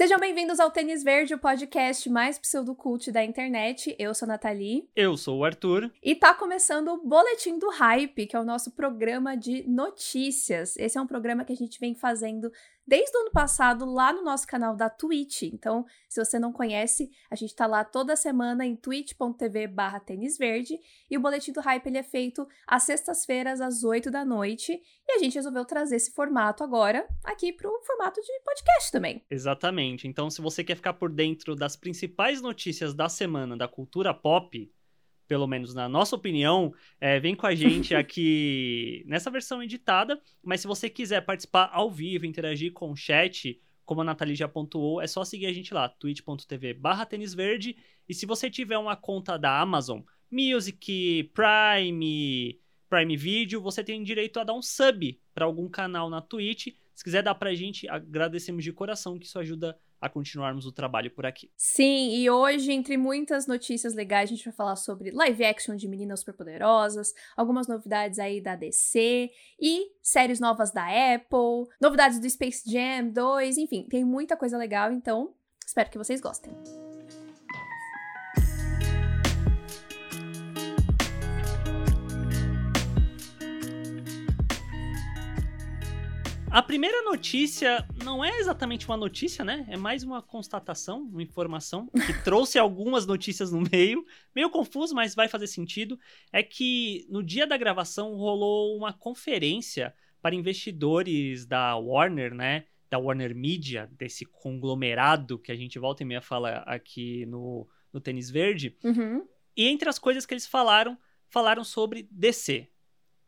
Sejam bem-vindos ao Tênis Verde, o podcast mais pseudocult da internet. Eu sou a Nathalie. Eu sou o Arthur. E tá começando o Boletim do Hype, que é o nosso programa de notícias. Esse é um programa que a gente vem fazendo desde o ano passado lá no nosso canal da Twitch. Então, se você não conhece, a gente tá lá toda semana em twitch.tv barra e o Boletim do Hype ele é feito às sextas-feiras às 8 da noite e a gente resolveu trazer esse formato agora aqui pro formato de podcast também. Exatamente. Então, se você quer ficar por dentro das principais notícias da semana da cultura pop, pelo menos na nossa opinião, é, vem com a gente aqui nessa versão editada. Mas se você quiser participar ao vivo, interagir com o chat, como a Nathalie já pontuou, é só seguir a gente lá, twitch.tv barra verde. E se você tiver uma conta da Amazon, Music, Prime, Prime Video, você tem direito a dar um sub para algum canal na Twitch. Se quiser dar pra gente, agradecemos de coração que isso ajuda a continuarmos o trabalho por aqui. Sim, e hoje, entre muitas notícias legais, a gente vai falar sobre live action de Meninas Superpoderosas, algumas novidades aí da DC e séries novas da Apple, novidades do Space Jam 2, enfim, tem muita coisa legal, então espero que vocês gostem. A primeira notícia não é exatamente uma notícia, né? É mais uma constatação, uma informação que trouxe algumas notícias no meio, meio confuso, mas vai fazer sentido. É que no dia da gravação rolou uma conferência para investidores da Warner, né? Da Warner Media, desse conglomerado que a gente volta e meia fala aqui no, no Tênis Verde. Uhum. E entre as coisas que eles falaram, falaram sobre DC.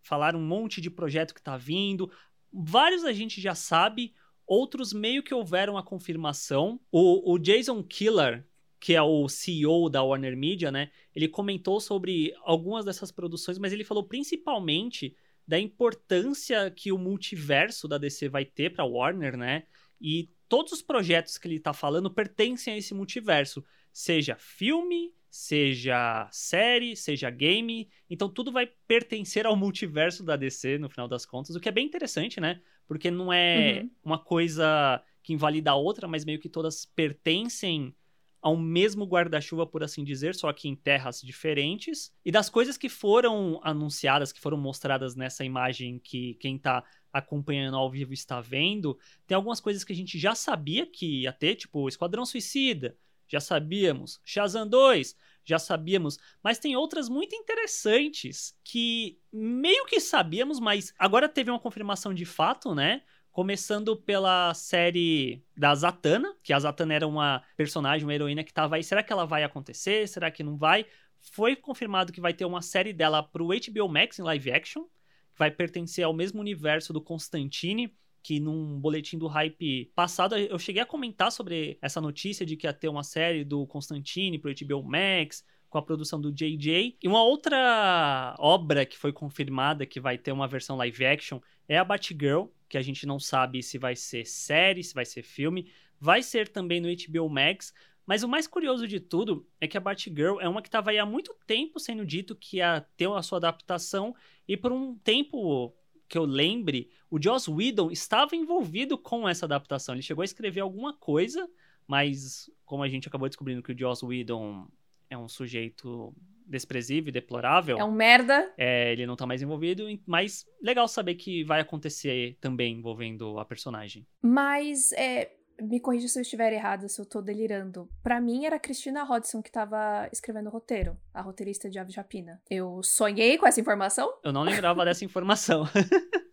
Falaram um monte de projeto que tá vindo, vários a gente já sabe, outros meio que houveram a confirmação. O, o Jason Killer, que é o CEO da Warner Media, né? Ele comentou sobre algumas dessas produções, mas ele falou principalmente da importância que o multiverso da DC vai ter para Warner, né? E todos os projetos que ele está falando pertencem a esse multiverso, seja filme, seja série, seja game. Então tudo vai pertencer ao multiverso da DC no final das contas, o que é bem interessante, né? Porque não é uhum. uma coisa que invalida a outra, mas meio que todas pertencem ao mesmo guarda-chuva, por assim dizer, só que em terras diferentes. E das coisas que foram anunciadas, que foram mostradas nessa imagem que quem tá acompanhando ao vivo está vendo, tem algumas coisas que a gente já sabia que ia ter, tipo Esquadrão Suicida, já sabíamos. Shazam 2, já sabíamos. Mas tem outras muito interessantes que meio que sabíamos, mas agora teve uma confirmação de fato, né? Começando pela série da Zatanna, que a Zatanna era uma personagem, uma heroína que tava aí. Será que ela vai acontecer? Será que não vai? Foi confirmado que vai ter uma série dela pro HBO Max em live action, que vai pertencer ao mesmo universo do Constantine que num boletim do hype passado eu cheguei a comentar sobre essa notícia de que ia ter uma série do Constantine pro HBO Max com a produção do JJ. E uma outra obra que foi confirmada que vai ter uma versão live action é a Batgirl, que a gente não sabe se vai ser série, se vai ser filme. Vai ser também no HBO Max. Mas o mais curioso de tudo é que a Batgirl é uma que estava aí há muito tempo sendo dito que ia ter a sua adaptação e por um tempo que eu lembre, o Joss Whedon estava envolvido com essa adaptação. Ele chegou a escrever alguma coisa, mas como a gente acabou descobrindo que o Joss Whedon é um sujeito desprezível e deplorável. É um merda. É, ele não tá mais envolvido, mas legal saber que vai acontecer também envolvendo a personagem. Mas, é, me corrija se eu estiver errado, se eu tô delirando. Para mim era a Cristina Hodson que tava escrevendo o roteiro, a roteirista de Aves Rapina. Eu sonhei com essa informação? Eu não lembrava dessa informação.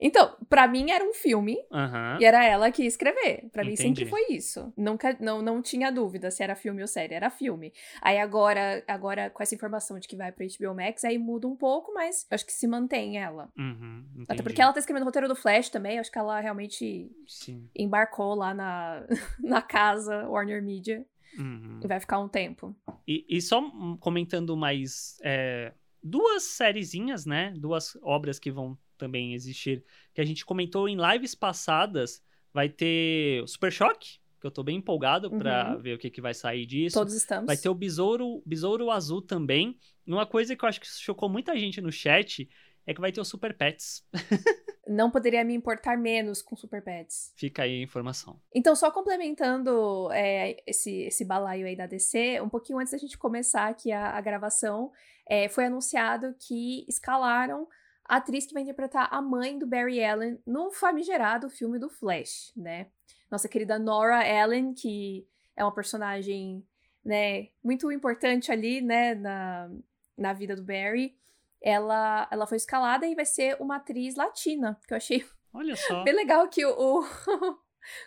Então, para mim era um filme uhum. e era ela que ia escrever. Para mim sempre foi isso. Nunca, não, não tinha dúvida se era filme ou série, era filme. Aí agora, agora com essa informação de que vai pro HBO Max, aí muda um pouco, mas acho que se mantém ela. Uhum, Até porque ela tá escrevendo o roteiro do Flash também, acho que ela realmente Sim. embarcou lá na, na casa Warner Media. Uhum. E vai ficar um tempo. E, e só comentando mais é, duas sériezinhas, né? Duas obras que vão também existir, que a gente comentou em lives passadas, vai ter o Super Choque, que eu tô bem empolgado uhum. para ver o que, que vai sair disso. Todos estamos. Vai ter o Besouro, Besouro Azul também. Uma coisa que eu acho que chocou muita gente no chat é que vai ter os Super Pets. Não poderia me importar menos com Super Pets. Fica aí a informação. Então, só complementando é, esse, esse balaio aí da DC, um pouquinho antes da gente começar aqui a, a gravação, é, foi anunciado que escalaram a atriz que vai interpretar a mãe do Barry Allen no famigerado filme do Flash, né? Nossa querida Nora Allen, que é uma personagem, né, muito importante ali, né, na, na vida do Barry. Ela, ela foi escalada e vai ser uma atriz latina, que eu achei Olha só. bem legal que o... o...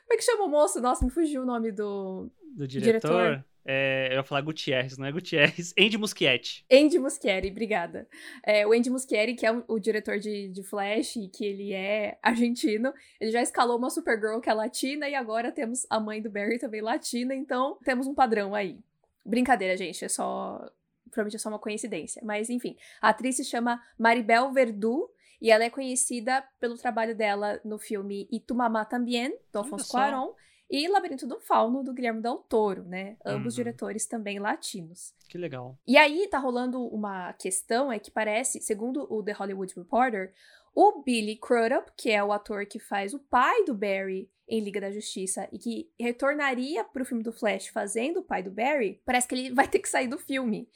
Como é que chama o moço? Nossa, me fugiu o nome do... Do diretor? diretor. É, eu ia falar Gutierrez, não é Gutierrez. Andy Muschietti. Andy Muschietti, obrigada. É, o Andy Muschietti, que é o, o, diretor de, de Flash, e que ele é argentino, ele já escalou uma Supergirl que é latina, e agora temos a mãe do Barry também latina, então temos um padrão aí. Brincadeira, gente, é só... Provavelmente é só uma coincidência. Mas, enfim, a atriz se chama Maribel Verdú, e ela é conhecida pelo trabalho dela no filme Itumamá Tambien, do Alfonso Cuarón, e Labirinto do Fauno, do Guilherme Del Toro, né? Ambos uhum. diretores também latinos. Que legal. E aí tá rolando uma questão, é que parece, segundo o The Hollywood Reporter, o Billy Crudup, que é o ator que faz o pai do Barry em Liga da Justiça e que retornaria pro filme do Flash fazendo o pai do Barry, parece que ele vai ter que sair do filme.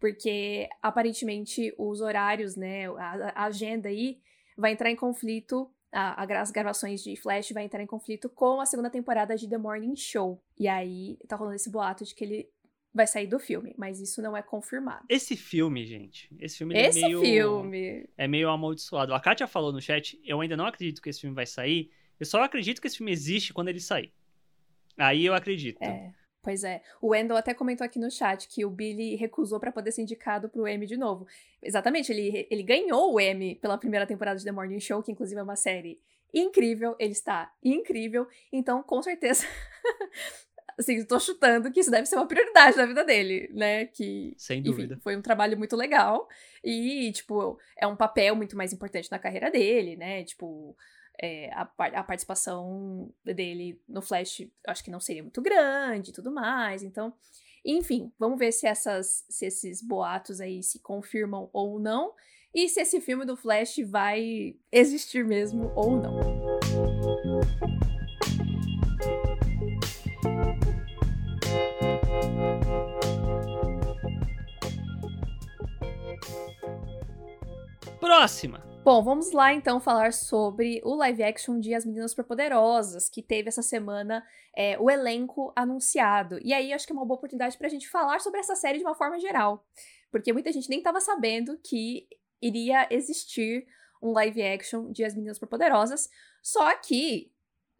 Porque aparentemente os horários, né, a, a agenda aí vai entrar em conflito a, as gravações de Flash vai entrar em conflito com a segunda temporada de The Morning Show. E aí tá rolando esse boato de que ele vai sair do filme, mas isso não é confirmado. Esse filme, gente, esse filme esse é meio filme é meio amaldiçoado. A Katia falou no chat, eu ainda não acredito que esse filme vai sair. Eu só acredito que esse filme existe quando ele sair. Aí eu acredito. É. Pois é. O Wendell até comentou aqui no chat que o Billy recusou para poder ser indicado pro Emmy de novo. Exatamente, ele, ele ganhou o Emmy pela primeira temporada de The Morning Show, que inclusive é uma série incrível, ele está incrível, então com certeza. assim, estou chutando que isso deve ser uma prioridade na vida dele, né? Que, Sem dúvida. Enfim, foi um trabalho muito legal e, tipo, é um papel muito mais importante na carreira dele, né? Tipo, é, a, a, participação dele no Flash acho que não seria muito grande e tudo mais. Então, enfim, vamos ver se, essas, se esses boatos aí se confirmam ou não. E se esse filme do Flash vai existir mesmo ou não. Próxima. Bom, vamos lá então falar sobre o live action de As Meninas Superpoderosas, que teve essa semana é, o elenco anunciado. E aí acho que é uma boa oportunidade pra gente falar sobre essa série de uma forma geral. Porque muita gente nem estava sabendo que iria existir um live action de As Meninas Superpoderosas. Só que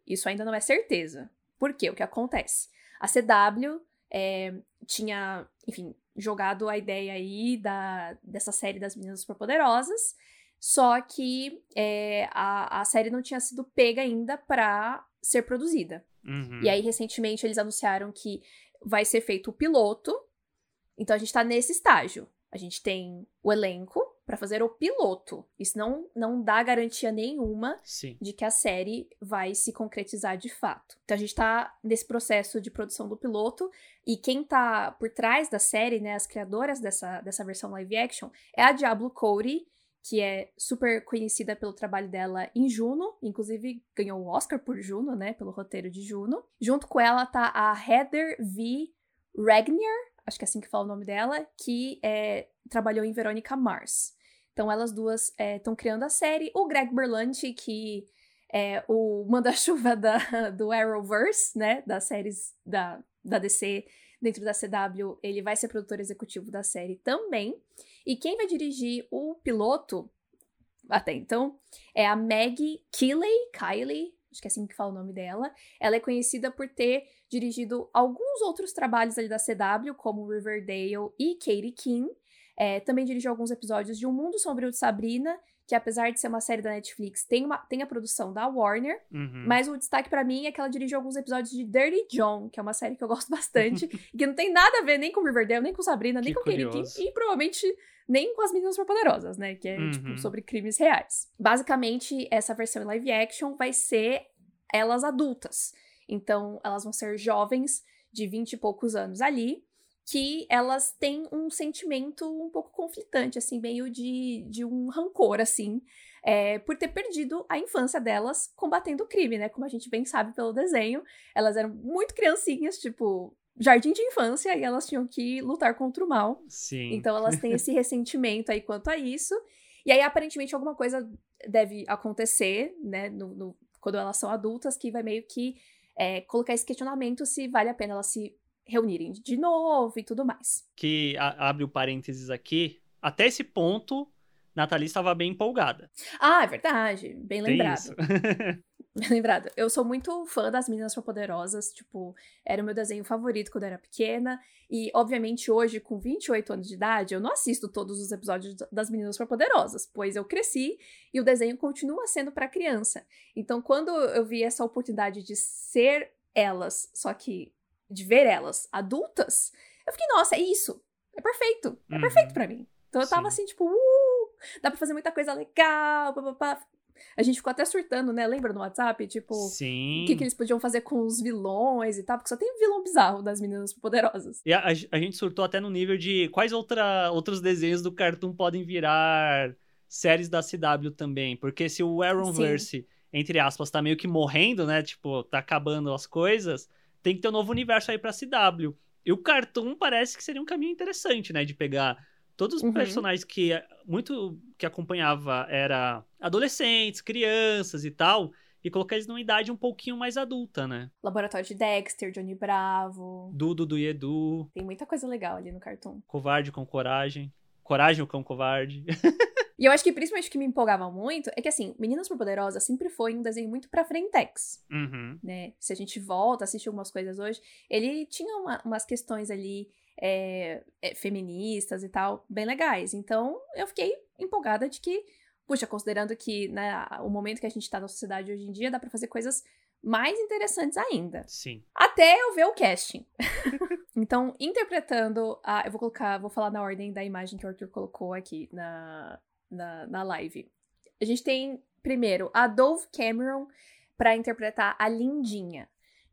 isso ainda não é certeza. Por quê? O que acontece? A CW é, tinha, enfim, jogado a ideia aí da, dessa série das Meninas Superpoderosas. Só que é, a, a série não tinha sido pega ainda para ser produzida. Uhum. E aí, recentemente, eles anunciaram que vai ser feito o piloto. Então, a gente tá nesse estágio. A gente tem o elenco para fazer o piloto. Isso não, não dá garantia nenhuma Sim. de que a série vai se concretizar de fato. Então a gente tá nesse processo de produção do piloto e quem tá por trás da série, né, as criadoras dessa, dessa versão live action, é a Diablo Cody, que é super conhecida pelo trabalho dela em Juno, inclusive ganhou o Oscar por Juno, né, pelo roteiro de Juno. Junto com ela tá a Heather V. Regnier, acho que é assim que fala o nome dela, que é, trabalhou em Veronica Mars. Então elas duas estão é, criando a série. O Greg Berlanti, que é o manda-chuva do Arrowverse, né, das séries da, da DC dentro da CW, ele vai ser produtor executivo da série também. E quem vai dirigir o piloto, até então, é a Maggie Keeley, Kylie, acho que é assim que fala o nome dela. Ela é conhecida por ter dirigido alguns outros trabalhos ali da CW, como Riverdale e Katie King. É, também dirigiu alguns episódios de Um Mundo Sombrio de Sabrina que apesar de ser uma série da Netflix, tem, uma, tem a produção da Warner, uhum. mas o destaque para mim é que ela dirigiu alguns episódios de Dirty John, que é uma série que eu gosto bastante, e que não tem nada a ver nem com Riverdale, nem com Sabrina, nem que com Katie King, e provavelmente nem com as meninas superpoderosas, né, que é, tipo, uhum. tipo, sobre crimes reais. Basicamente, essa versão em live action vai ser elas adultas. Então, elas vão ser jovens de 20 e poucos anos ali, que elas têm um sentimento um pouco conflitante, assim, meio de, de um rancor, assim, é, por ter perdido a infância delas combatendo o crime, né? Como a gente bem sabe pelo desenho, elas eram muito criancinhas, tipo, jardim de infância, e elas tinham que lutar contra o mal. Sim. Então elas têm esse ressentimento aí quanto a isso. E aí, aparentemente, alguma coisa deve acontecer, né, no, no quando elas são adultas, que vai meio que é, colocar esse questionamento se vale a pena elas se reunirem de novo e tudo mais. Que a, abre o parênteses aqui. Até esse ponto, Nathalie estava bem empolgada. Ah, é verdade. Bem Tem lembrado. Bem lembrado. Eu sou muito fã das Meninas Superpoderosas. Tipo, era o meu desenho favorito quando eu era pequena. E, obviamente, hoje, com 28 anos de idade, eu não assisto todos os episódios das Meninas Superpoderosas, pois eu cresci e o desenho continua sendo para criança. Então, quando eu vi essa oportunidade de ser elas, só que de ver elas adultas, eu fiquei, nossa, é isso. É perfeito. É Uhum. perfeito pra mim. Então eu tava Sim. assim, tipo, uh, dá pra fazer muita coisa legal, papapá. A gente ficou até surtando, né? Lembra no WhatsApp? Tipo, Sim. o que, que eles podiam fazer com os vilões e tal, porque só tem vilão bizarro das meninas poderosas. E a, a- a gente surtou até no nível de quais outra, outros desenhos do Cartoon podem virar séries da CW também. Porque se o Arrowverse, entre aspas, tá meio que morrendo, né? Tipo, tá acabando as coisas, tem que ter um novo universo aí pra CW. E o Cartoon parece que seria um caminho interessante, né? De pegar todos os Uhum. personagens que muito que acompanhava era adolescentes, crianças e tal, e colocar eles numa idade um pouquinho mais adulta, né? Laboratório de Dexter, Johnny Bravo. Dudu do Edu, Tem muita coisa legal ali no cartoon. Covarde com Coragem, Coragem o Cão Covarde. E eu acho que principalmente o que me empolgava muito é que, assim, Meninas Superpoderosas sempre foi um desenho muito pra frentex. Uhum. né? Se a gente volta, assiste algumas coisas hoje, ele tinha uma- umas questões ali é, é, feministas e tal, bem legais. Então, eu fiquei empolgada de que, puxa, considerando que né, o momento que a gente tá na sociedade hoje em dia, dá pra fazer coisas mais interessantes ainda. Sim. Até eu ver o casting. então, interpretando a. Eu vou colocar, vou falar na ordem da imagem que o Arthur colocou aqui na, na, na live. A gente tem, primeiro, a Dove Cameron para interpretar a Lindinha.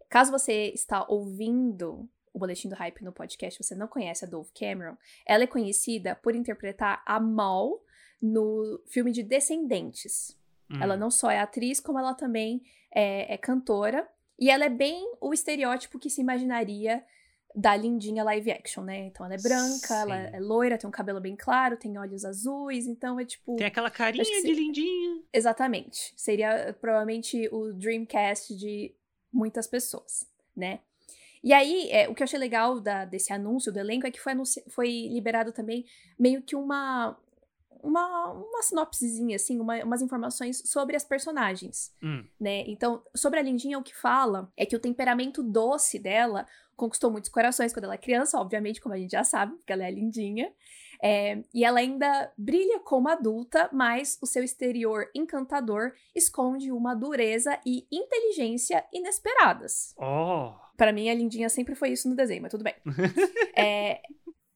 Caso você está ouvindo o Boletim do Hype no podcast, você não conhece a Dove Cameron, ela é conhecida por interpretar a Mal no filme de Descendentes. Hum. Ela não só é atriz, como ela também é, é cantora. E ela é bem o estereótipo que se imaginaria da lindinha live action, né? Então ela é branca, ela Sim. é loira, tem um cabelo bem claro, tem olhos azuis, então é tipo. Tem aquela carinha de sim. lindinha. Exatamente. Seria provavelmente o Dreamcast de muitas pessoas, né? E aí, é, o que eu achei legal da- desse anúncio do elenco é que foi, foi liberado também meio que uma. Uma, uma sinopsezinha, assim, uma- umas informações sobre as personagens Hum. né? Então, sobre a Lindinha, o que fala é que o temperamento doce dela conquistou muitos corações quando ela é criança, obviamente, como a gente já sabe, porque ela é lindinha. É, e ela ainda brilha como adulta, mas o seu exterior encantador esconde uma dureza e inteligência inesperadas. Oh. Pra mim, a Lindinha sempre foi isso no desenho, mas tudo bem. É,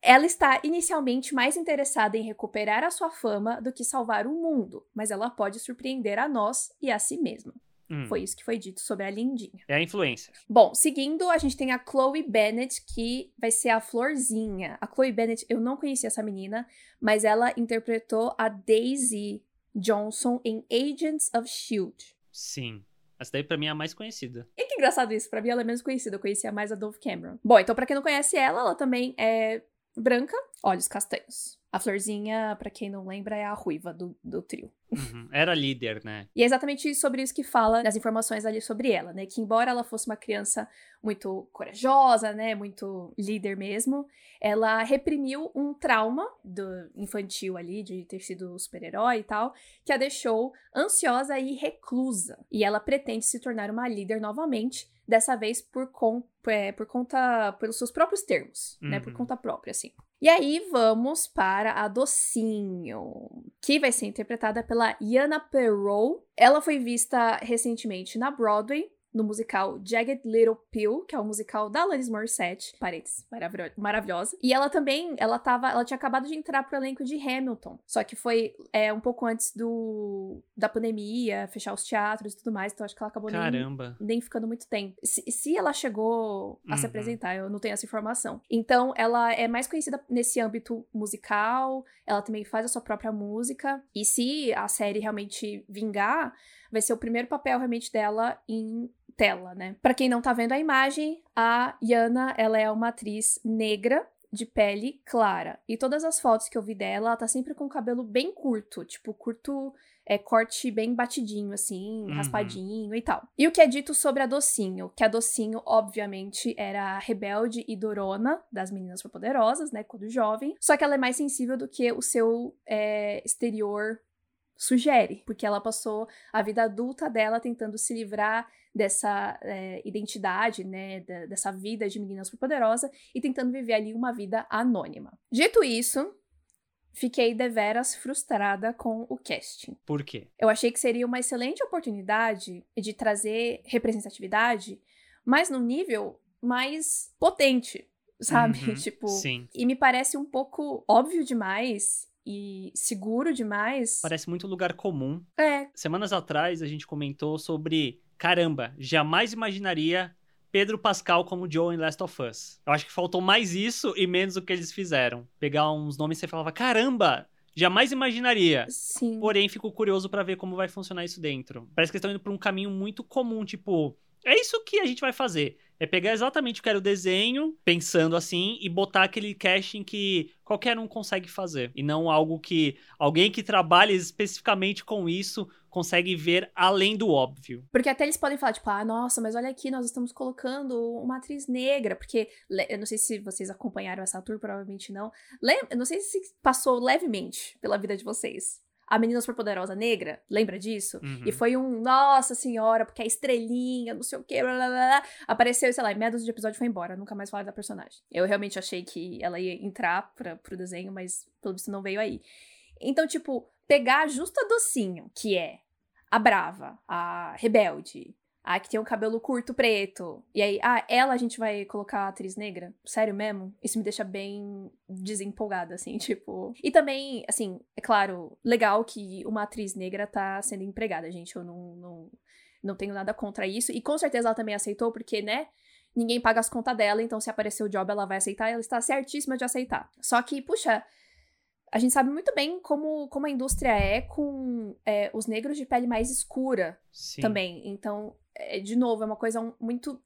ela está inicialmente mais interessada em recuperar a sua fama do que salvar o mundo, mas ela pode surpreender a nós e a si mesma. Hum. Foi isso que foi dito sobre a Lindinha. É a influência. Bom, seguindo, a gente tem a Chloe Bennett, que vai ser a Florzinha. A Chloe Bennett, eu não conhecia essa menina, mas ela interpretou a Daisy Johnson em Agents of S.H.I.E.L.D. Sim. Essa daí pra mim é a mais conhecida. E que engraçado isso, pra mim ela é menos conhecida, eu conhecia mais a Dove Cameron. Bom, então pra quem não conhece ela, ela também é branca, olhos castanhos. A Florzinha, pra quem não lembra, é a ruiva do, do trio. Uhum. Era líder, né? E é exatamente sobre isso que fala nas informações ali sobre ela, né? Que embora ela fosse uma criança muito corajosa, né? Muito líder mesmo, ela reprimiu um trauma do infantil ali, de ter sido super-herói e tal, que a deixou ansiosa e reclusa. E ela pretende se tornar uma líder novamente, dessa vez por, con é, por conta, pelos seus próprios termos, né? Por Uhum. conta própria, assim. E aí vamos para a Docinho, que vai ser interpretada pela Yana Perrow. Ela foi vista recentemente na Broadway, no musical Jagged Little Pill, que é o musical da Alanis Morissette, parênteses, maravilhosa. E ela também, ela tava, ela tinha acabado de entrar pro elenco de Hamilton, só que foi é, um pouco antes do da pandemia, fechar os teatros e tudo mais, então acho que ela acabou Caramba. Nem, nem ficando muito tempo. Se, se ela chegou a Uhum. se apresentar, eu não tenho essa informação. Então, ela é mais conhecida nesse âmbito musical, ela também faz a sua própria música, e se a série realmente vingar, vai ser o primeiro papel realmente dela em tela, né? Pra quem não tá vendo a imagem, a Yana, ela é uma atriz negra de pele clara. E todas as fotos que eu vi dela, ela tá sempre com o cabelo bem curto, tipo curto, é corte bem batidinho assim, Uhum. raspadinho e tal. E o que é dito sobre a Docinho, que a Docinho obviamente era rebelde e dorona das meninas superpoderosas, né, quando jovem, só que ela é mais sensível do que o seu é, exterior sugere, porque ela passou a vida adulta dela tentando se livrar dessa é, identidade, né, da- dessa vida de menina superpoderosa e tentando viver ali uma vida anônima. Dito isso, fiquei deveras frustrada com o casting. Por quê? Eu achei que seria uma excelente oportunidade de trazer representatividade, mas num nível mais potente, sabe? Uhum, tipo, Sim. e me parece um pouco óbvio demais e seguro demais. Parece muito lugar comum. É, Semanas atrás a gente comentou sobre. Caramba, jamais imaginaria Pedro Pascal como Joe em Last of Us. Eu acho que faltou mais isso e menos o que eles fizeram. Pegar uns nomes e você falava: caramba, jamais imaginaria. sim. Porém, fico curioso pra ver como vai funcionar isso dentro. Parece que eles estão indo pra um caminho muito comum, tipo, é isso que a gente vai fazer. É pegar exatamente o que era o desenho, pensando assim, e botar aquele casting que qualquer um consegue fazer. E não algo que alguém que trabalha especificamente com isso consegue ver além do óbvio. Porque até eles podem falar, tipo, ah, nossa, mas olha aqui, nós estamos colocando uma atriz negra. Porque, eu não sei se vocês acompanharam essa tour, provavelmente não. Eu não sei se passou levemente pela vida de vocês. A menina superpoderosa negra, lembra disso? Uhum. E foi um, nossa senhora, porque a estrelinha, não sei o quê, blá, blá, blá, blá. apareceu, sei lá, em meados de episódio foi embora, nunca mais falaram da personagem. Eu realmente achei que ela ia entrar pra, pro desenho, mas pelo visto não veio aí. Então, tipo, pegar justo a docinho, que é a brava, a rebelde, a que tem um cabelo curto preto, e aí, ah, ela a gente vai colocar a atriz negra? Sério mesmo? Isso me deixa bem desempolgada, assim, tipo. E também, assim, é claro, legal que uma atriz negra tá sendo empregada, gente. Eu não, não, não tenho nada contra isso. E com certeza ela também aceitou, porque, né? Ninguém paga as contas dela, então se aparecer o job, ela vai aceitar, ela está certíssima de aceitar. Só que, puxa, a gente sabe muito bem como, como a indústria é com é, os negros de pele mais escura Sim. também. Então, é, de novo, é uma coisa muito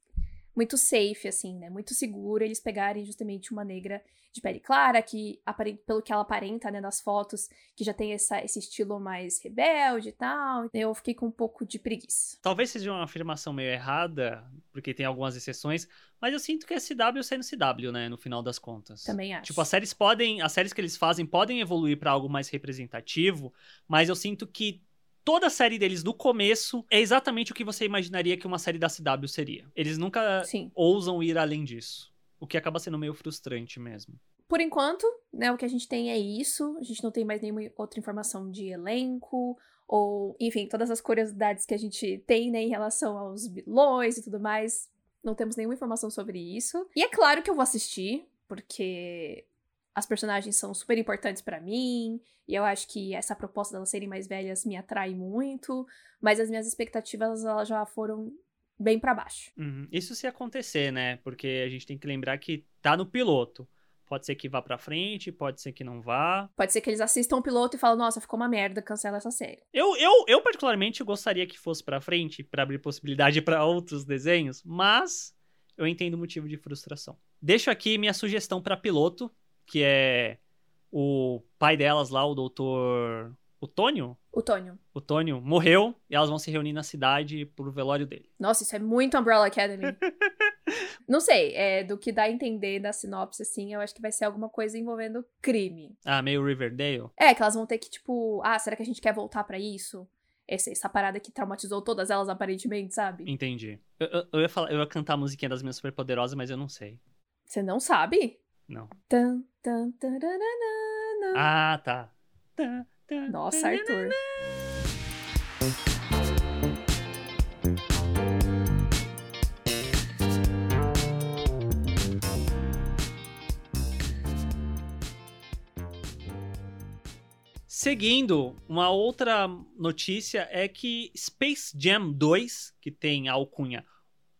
muito safe, assim, né? Muito segura eles pegarem justamente uma negra de pele clara, que pelo que ela aparenta, né, nas fotos, que já tem essa, esse estilo mais rebelde e tal. Eu fiquei com um pouco de preguiça. Talvez seja uma afirmação meio errada, porque tem algumas exceções, mas eu sinto que é CW sendo CW, né, no final das contas. Também acho. Tipo, as séries podem, as séries que eles fazem podem evoluir pra algo mais representativo, mas eu sinto que toda a série deles do começo é exatamente o que você imaginaria que uma série da CW seria. Eles nunca Sim. ousam ir além disso, o que acaba sendo meio frustrante mesmo. Por enquanto, né, o que a gente tem é isso. A gente não tem mais nenhuma outra informação de elenco, ou, enfim, todas as curiosidades que a gente tem, né, em relação aos vilões e tudo mais. Não temos nenhuma informação sobre isso. E é claro que eu vou assistir, porque as personagens são super importantes pra mim, e eu acho que essa proposta delas serem mais velhas me atrai muito, mas as minhas expectativas elas já foram bem pra baixo. Uhum. Isso se acontecer, né? Porque a gente tem que lembrar que tá no piloto. Pode ser que vá pra frente, pode ser que não vá. Pode ser que eles assistam o piloto e falem, nossa, ficou uma merda, cancela essa série. Eu, eu, eu particularmente gostaria que fosse pra frente, pra abrir possibilidade pra outros desenhos, mas eu entendo o motivo de frustração. Deixo aqui minha sugestão pra piloto, que é o pai delas lá, o doutor o Tônio, O Tônio. o Tônio morreu e elas vão se reunir na cidade pro velório dele. Nossa, isso é muito Umbrella Academy. Não sei, é, do que dá a entender da sinopse, assim, eu acho que vai ser alguma coisa envolvendo crime. Ah, meio Riverdale. É, que elas vão ter que, tipo, ah, será que a gente quer voltar pra isso? Essa, essa parada que traumatizou todas elas, aparentemente, sabe? Entendi. Eu, eu- eu ia falar, eu ia cantar a musiquinha das minhas superpoderosas, mas eu não sei. Você não sabe? Não. Tan, tan, ah, tá. Tan, tan, Nossa. Arthur. Seguindo, uma outra notícia é que Space Jam 2, que tem a alcunha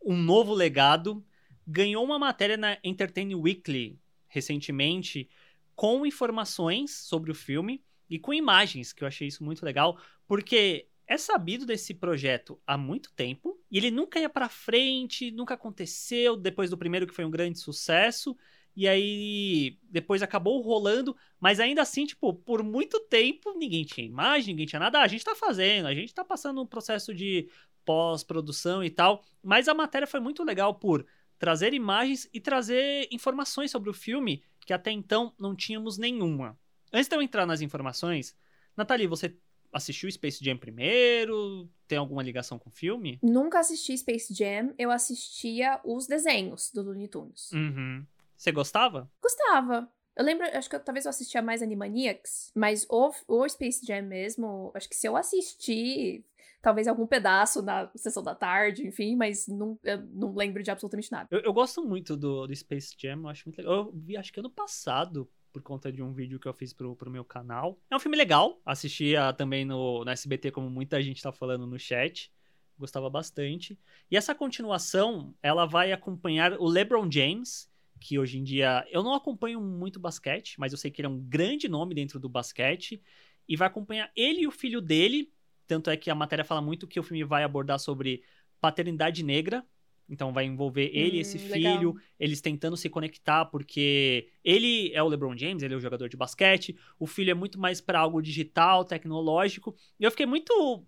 Um Novo Legado, ganhou uma matéria na Entertainment Weekly recentemente com informações sobre o filme e com imagens, que eu achei isso muito legal, porque é sabido desse projeto há muito tempo e ele nunca ia para frente, nunca aconteceu depois do primeiro que foi um grande sucesso. E aí depois acabou rolando, mas ainda assim, tipo, por muito tempo ninguém tinha imagem, ninguém tinha nada. Ah, a gente tá fazendo, a gente tá passando um processo de pós-produção e tal. Mas a matéria foi muito legal por trazer imagens e trazer informações sobre o filme que até então não tínhamos nenhuma. Antes de eu entrar nas informações, Nathalie, você assistiu Space Jam primeiro? Tem alguma ligação com o filme? Nunca assisti Space Jam, eu assistia os desenhos do Looney Tunes. Uhum. Você gostava? Gostava. Eu lembro, acho que eu, talvez eu assistia mais Animaniacs, mas o, o Space Jam mesmo, acho que se eu assistir, talvez algum pedaço na sessão da tarde, enfim, mas não, não lembro de absolutamente nada. Eu, eu gosto muito do, do, Space Jam, eu acho muito legal. Eu vi, acho que ano passado, por conta de um vídeo que eu fiz pro, pro meu canal. É um filme legal, assistia também no, no SBT, como muita gente tá falando no chat. Gostava bastante. E essa continuação, ela vai acompanhar o LeBron James, que hoje em dia eu não acompanho muito basquete, mas eu sei que ele é um grande nome dentro do basquete. E vai acompanhar ele e o filho dele, tanto é que a matéria fala muito que o filme vai abordar sobre paternidade negra. Então vai envolver ele e esse hum, filho, legal. eles tentando se conectar, porque ele é o LeBron James, ele é o jogador de basquete, o filho é muito mais para algo digital, tecnológico. E eu fiquei muito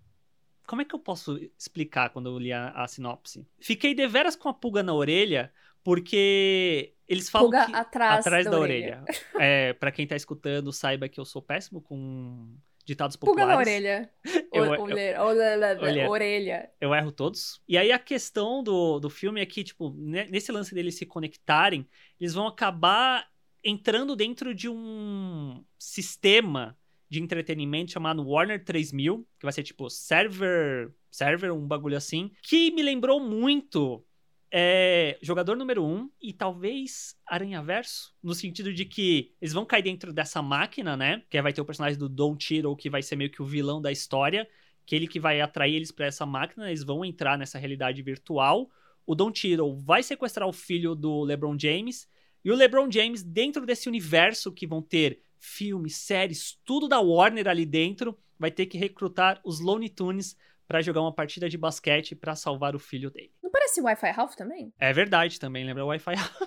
como é que eu posso explicar quando eu li a, a, sinopse? Fiquei deveras com a pulga na orelha, porque eles falam pulga que... atrás, atrás da, da, orelha. orelha. é, para quem tá escutando, saiba que eu sou péssimo com ditados populares. Pulga na orelha. eu, eu, eu, orelha. Eu erro todos. E aí a questão do, do filme é que, tipo, nesse lance deles se conectarem, eles vão acabar entrando dentro de um sistema de entretenimento chamado Warner 3000, que vai ser tipo server, server, um bagulho assim, que me lembrou muito é jogador número um e talvez Aranha-Verso, no sentido de que eles vão cair dentro dessa máquina, né? Que vai ter o personagem do Don Cheadle, que vai ser meio que o vilão da história, que ele que vai atrair eles para essa máquina, eles vão entrar nessa realidade virtual. O Don Cheadle vai sequestrar o filho do LeBron James, e o LeBron James, dentro desse universo que vão ter filmes, séries, tudo da Warner ali dentro, vai ter que recrutar os Looney Tunes para jogar uma partida de basquete para salvar o filho dele. Não parece Wi-Fi Ralph também? É verdade também, lembra Wi-Fi Ralph.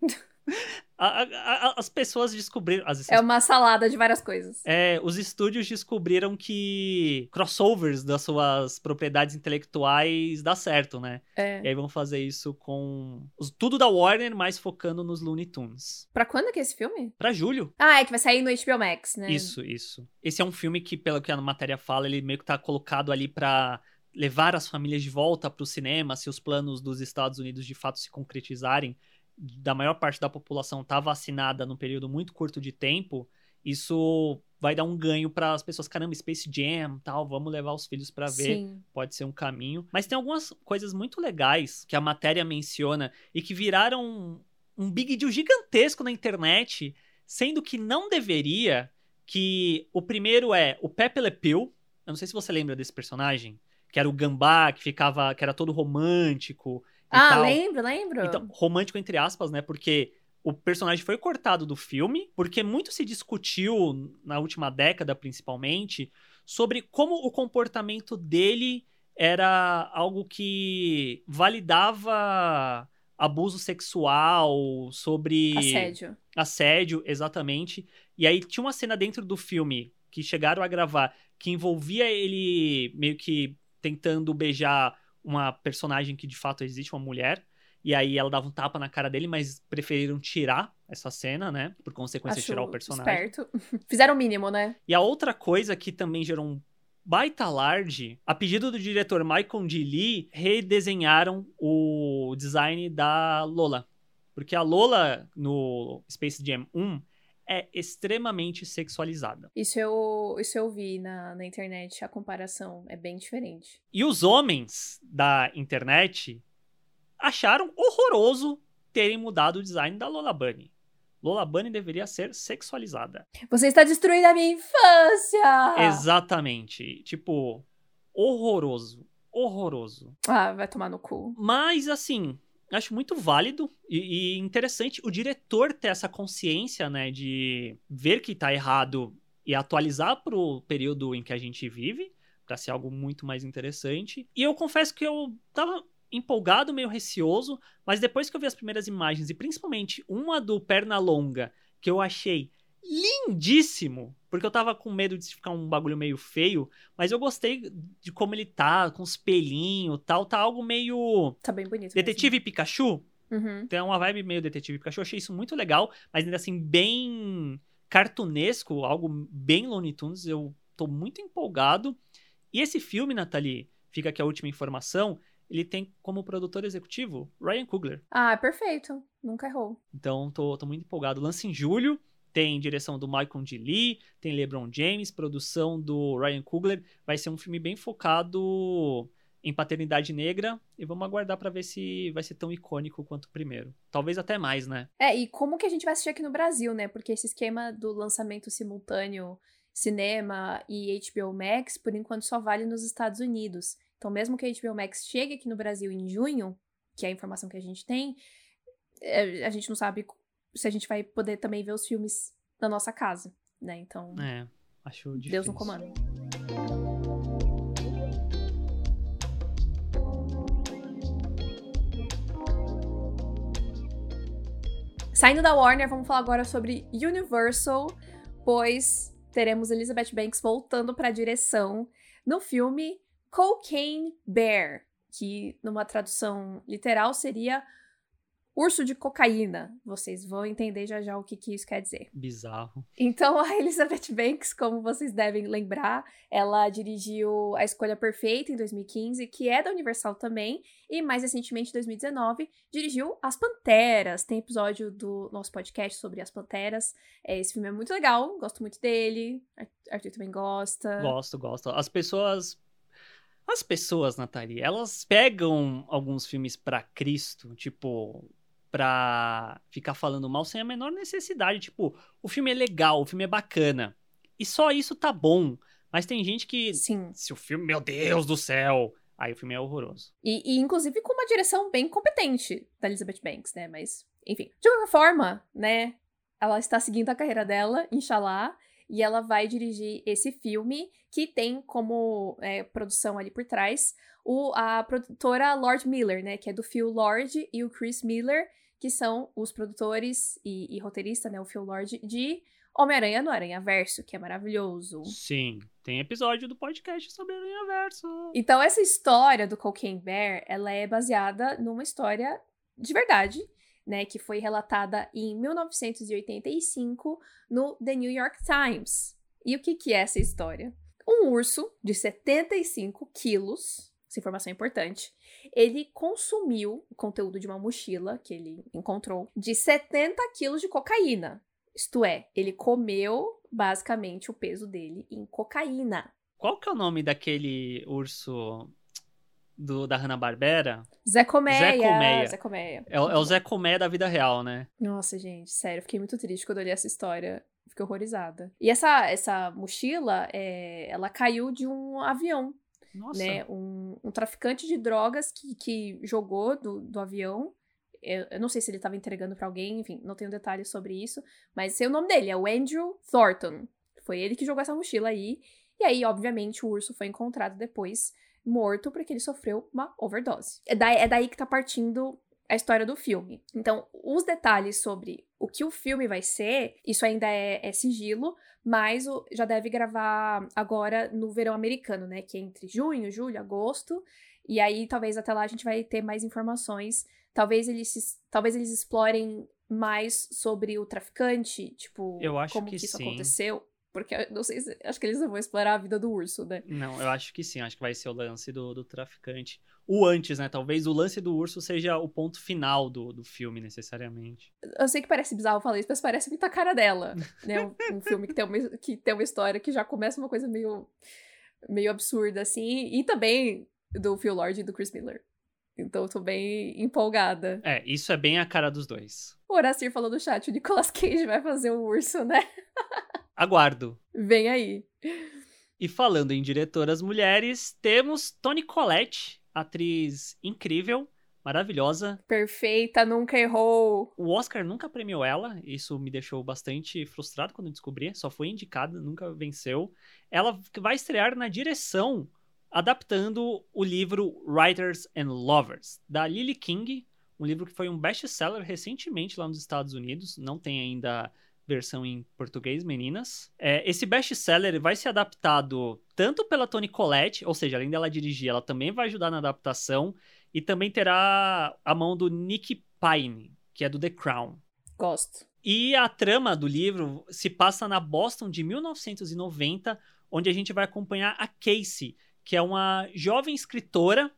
A, a, as pessoas descobriram. As, é uma salada de várias coisas. É, os estúdios descobriram que crossovers das suas propriedades intelectuais dá certo, né? É. E aí vão fazer isso com tudo da Warner, mas focando nos Looney Tunes. Pra quando é que é esse filme? Pra julho. Ah, é que vai sair no HBO Max, né? Isso, isso. Esse é um filme que, pelo que a matéria fala, ele meio que tá colocado ali pra levar as famílias de volta para o cinema, se os planos dos Estados Unidos de fato se concretizarem da maior parte da população tá vacinada num período muito curto de tempo, isso vai dar um ganho para as pessoas, caramba, Space Jam, tal, vamos levar os filhos para ver, Sim. pode ser um caminho. Mas tem algumas coisas muito legais que a matéria menciona e que viraram um, um big deal gigantesco na internet, sendo que não deveria, que o primeiro é o Pepe Le Pew, eu não sei se você lembra desse personagem, que era o gambá, que ficava, que era todo romântico, ah, tal. lembro, lembro. Então, romântico entre aspas, né? Porque o personagem foi cortado do filme, porque muito se discutiu, na última década principalmente, sobre como o comportamento dele era algo que validava abuso sexual, sobre. Assédio. Assédio, exatamente. E aí tinha uma cena dentro do filme que chegaram a gravar que envolvia ele meio que tentando beijar uma personagem que de fato existe, uma mulher. E aí ela dava um tapa na cara dele, mas preferiram tirar essa cena, né? Por consequência, Acho tirar o personagem. Esperto. Fizeram o mínimo, né? E a outra coisa que também gerou um baita large, a pedido do diretor Michael D. Lee, redesenharam o design da Lola. Porque a Lola no Space Jam 1 é extremamente sexualizada. Isso eu, isso eu vi na, na internet, a comparação é bem diferente. E os homens da internet acharam horroroso terem mudado o design da Lola Bunny. Lola Bunny deveria ser sexualizada. Você está destruindo a minha infância! Exatamente. Tipo, horroroso. Horroroso. Ah, vai tomar no cu. Mas, assim, acho muito válido e, e, interessante o diretor ter essa consciência, né, de ver que tá errado e atualizar pro período em que a gente vive, para ser algo muito mais interessante. E eu confesso que eu tava empolgado, meio receoso, mas depois que eu vi as primeiras imagens, e principalmente uma do Pernalonga, que eu achei lindíssimo, porque eu tava com medo de ficar um bagulho meio feio, mas eu gostei de como ele tá, com os pelinhos tal, tá algo meio... Tá bem bonito. Detetive mesmo. Pikachu. Uhum. Tem uma vibe meio Detetive Pikachu, eu achei isso muito legal, mas ainda assim, bem cartunesco, algo bem Looney Tunes, eu tô muito empolgado. E esse filme, Nathalie, fica aqui a última informação, ele tem como produtor executivo Ryan Coogler. Ah, perfeito. Nunca errou. Então, tô, tô muito empolgado. Lança em julho, tem direção do Michael D. Lee, tem LeBron James, produção do Ryan Coogler. Vai ser um filme bem focado em paternidade negra e vamos aguardar para ver se vai ser tão icônico quanto o primeiro. Talvez até mais, né? É, e como que a gente vai assistir aqui no Brasil, né? Porque esse esquema do lançamento simultâneo cinema e HBO Max, por enquanto só vale nos Estados Unidos. Então, mesmo que a HBO Max chegue aqui no Brasil em junho, que é a informação que a gente tem, é, a gente não sabe se a gente vai poder também ver os filmes na nossa casa, né? Então. É, acho difícil. Deus no comando. Saindo da Warner, vamos falar agora sobre Universal, pois teremos Elizabeth Banks voltando para a direção no filme Cocaine Bear, que numa tradução literal seria urso de cocaína. Vocês vão entender já já o que, que isso quer dizer. Bizarro. Então, a Elizabeth Banks, como vocês devem lembrar, ela dirigiu A Escolha Perfeita em 2015, que é da Universal também, e mais recentemente, em 2019, dirigiu As Panteras. Tem episódio do nosso podcast sobre As Panteras. É, esse filme é muito legal, gosto muito dele. Arthur também gosta. Gosto, gosto. As pessoas as pessoas, Nathalie, elas pegam alguns filmes para Cristo, tipo pra ficar falando mal sem a menor necessidade. Tipo, o filme é legal, o filme é bacana. E só isso tá bom. Mas tem gente que. Sim. Se o filme, meu Deus do céu! Aí o filme é horroroso. E, e, inclusive com uma direção bem competente da Elizabeth Banks, né? Mas, enfim. De qualquer forma, né? Ela está seguindo a carreira dela, inshallah. E ela vai dirigir esse filme, que tem como é, produção ali por trás o, a produtora Lord Miller, né? Que é do Phil Lord e o Chris Miller, que são os produtores e, e roteirista, né? O Phil Lord de Homem-Aranha no Aranha Verso, que é maravilhoso. Sim, tem episódio do podcast sobre Aranha Verso. Então, essa história do Cocaine Bear, ela é baseada numa história de verdade, né? Que foi relatada em 1985 no The New York Times. E o que, que é essa história? Um urso de 75 quilos, essa informação é importante, ele consumiu o conteúdo de uma mochila que ele encontrou de 70 quilos de cocaína. Isto é, ele comeu basicamente o peso dele em cocaína. Qual que é o nome daquele urso do, da Hanna-Barbera? Zé Colmeia. Zé Colmeia. Zé Colmeia. É, é, o Zé Colmeia da vida real, né? Nossa, gente, sério, fiquei muito triste quando li essa história. Fiquei horrorizada. E essa, essa mochila, é, ela caiu de um avião nossa. Né? Um, um traficante de drogas que, que jogou do, do avião. Eu, eu não sei se ele estava entregando para alguém, enfim, não tenho detalhes sobre isso. Mas sei o nome dele, é o Andrew Thornton. Foi ele que jogou essa mochila aí. E aí, obviamente, o urso foi encontrado depois morto porque ele sofreu uma overdose. É daí, é daí que tá partindo a história do filme. Então, os detalhes sobre o que o filme vai ser, isso ainda é, é sigilo, mas o, já deve gravar agora no verão americano, né? Que é entre junho, julho, agosto. E aí, talvez até lá a gente vai ter mais informações. Talvez eles, talvez eles explorem mais sobre o traficante, tipo, como que, que isso sim. aconteceu. Porque não sei se. Acho que eles não vão explorar a vida do urso, né? Não, eu acho que sim. Acho que vai ser o lance do, do traficante. O antes, né? Talvez o lance do urso seja o ponto final do, do filme, necessariamente. Eu sei que parece bizarro falar isso, mas parece muito a cara dela. Né? Um, um filme que tem, uma, que tem uma história que já começa uma coisa meio, meio absurda, assim. E também do Phil Lord e do Chris Miller. Então eu tô bem empolgada. É, isso é bem a cara dos dois. O Horacir falou no chat, o Nicolas Cage vai fazer o urso, né? Aguardo. Vem aí. E falando em diretoras mulheres, temos Toni Collette, atriz incrível, maravilhosa. Perfeita, nunca errou. O Oscar nunca premiou ela, isso me deixou bastante frustrado quando descobri. Só foi indicada, nunca venceu. Ela vai estrear na direção, adaptando o livro Writers and Lovers, da Lily King, um livro que foi um best-seller recentemente lá nos Estados Unidos. Não tem ainda versão em português, meninas. É, esse best-seller vai ser adaptado tanto pela Toni Collette, ou seja, além dela dirigir, ela também vai ajudar na adaptação, e também terá a mão do Nick Pine, que é do The Crown. Gosto. E a trama do livro se passa na Boston de 1990, onde a gente vai acompanhar a Casey, que é uma jovem escritora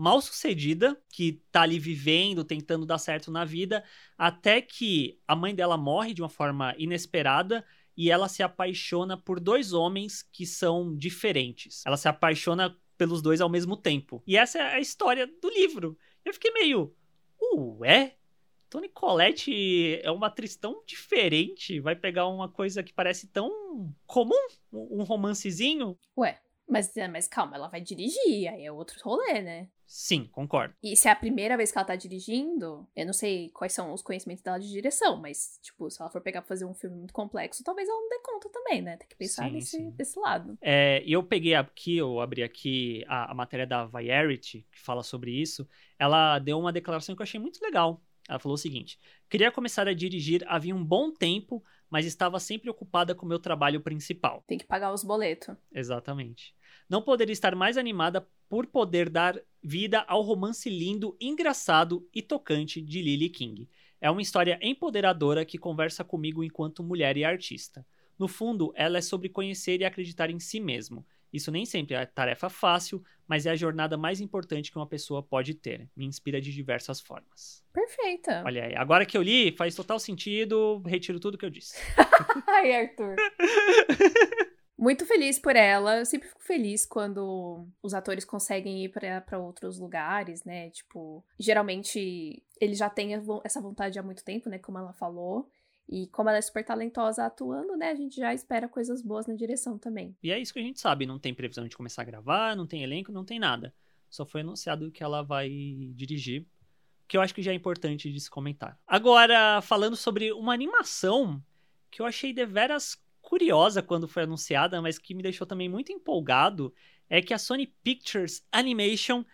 mal sucedida, que tá ali vivendo, tentando dar certo na vida, até que a mãe dela morre de uma forma inesperada e ela se apaixona por dois homens que são diferentes. Ela se apaixona pelos dois ao mesmo tempo. E essa é a história do livro. Eu fiquei meio, ué? Toni Collette é uma atriz tão diferente, vai pegar uma coisa que parece tão comum, um romancezinho. Ué, mas, mas calma, ela vai dirigir, aí é outro rolê, né? Sim, concordo. E se é a primeira vez que ela tá dirigindo, eu não sei quais são os conhecimentos dela de direção, mas, tipo, se ela for pegar pra fazer um filme muito complexo, talvez ela não dê conta também, né? Tem que pensar Sim, nesse, sim. desse lado. É, e eu peguei aqui, eu abri aqui a, a matéria da Variety, que fala sobre isso. Ela deu uma declaração que eu achei muito legal. Ela falou o seguinte: Queria começar a dirigir havia um bom tempo, mas estava sempre ocupada com o meu trabalho principal. Tem que pagar os boletos. Exatamente. Não poderia estar mais animada por poder dar vida ao romance lindo, engraçado e tocante de Lily King. É uma história empoderadora que conversa comigo enquanto mulher e artista. No fundo, ela é sobre conhecer e acreditar em si mesmo. Isso nem sempre é tarefa fácil, mas é a jornada mais importante que uma pessoa pode ter. Me inspira de diversas formas. Perfeita. Olha aí, agora que eu li, faz total sentido, retiro tudo que eu disse. Ai, Arthur. Muito feliz por ela. Eu sempre fico feliz quando os atores conseguem ir para outros lugares, né? Tipo, geralmente ele já tem essa vontade há muito tempo, né? Como ela falou. E como ela é super talentosa atuando, né? A gente já espera coisas boas na direção também. E é isso que a gente sabe. Não tem previsão de começar a gravar, não tem elenco, não tem nada. Só foi anunciado que ela vai dirigir. Que eu acho que já é importante de se comentar. Agora, falando sobre uma animação que eu achei deveras curiosa quando foi anunciada, mas que me deixou também muito empolgado, é que a Sony Pictures Animation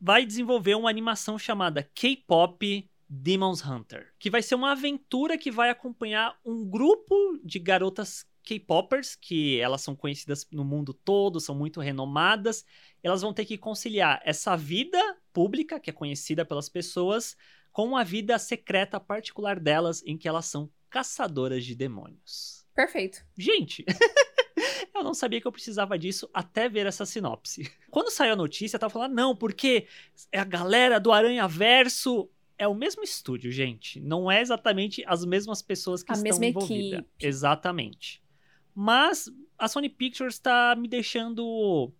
vai desenvolver uma animação chamada K-Pop Demons Hunter, que vai ser uma aventura que vai acompanhar um grupo de garotas K-popers, que elas são conhecidas no mundo todo, são muito renomadas. Elas vão ter que conciliar essa vida pública, que é conhecida pelas pessoas, com a vida secreta particular delas, em que elas são caçadoras de demônios. Perfeito. Gente, eu não sabia que eu precisava disso até ver essa sinopse. Quando saiu a notícia, eu tava falando, não, porque é a galera do Aranha Verso. É o mesmo estúdio, gente. Não é exatamente as mesmas pessoas que A estão mesma envolvidas. equipe. Exatamente. Mas a Sony Pictures está me deixando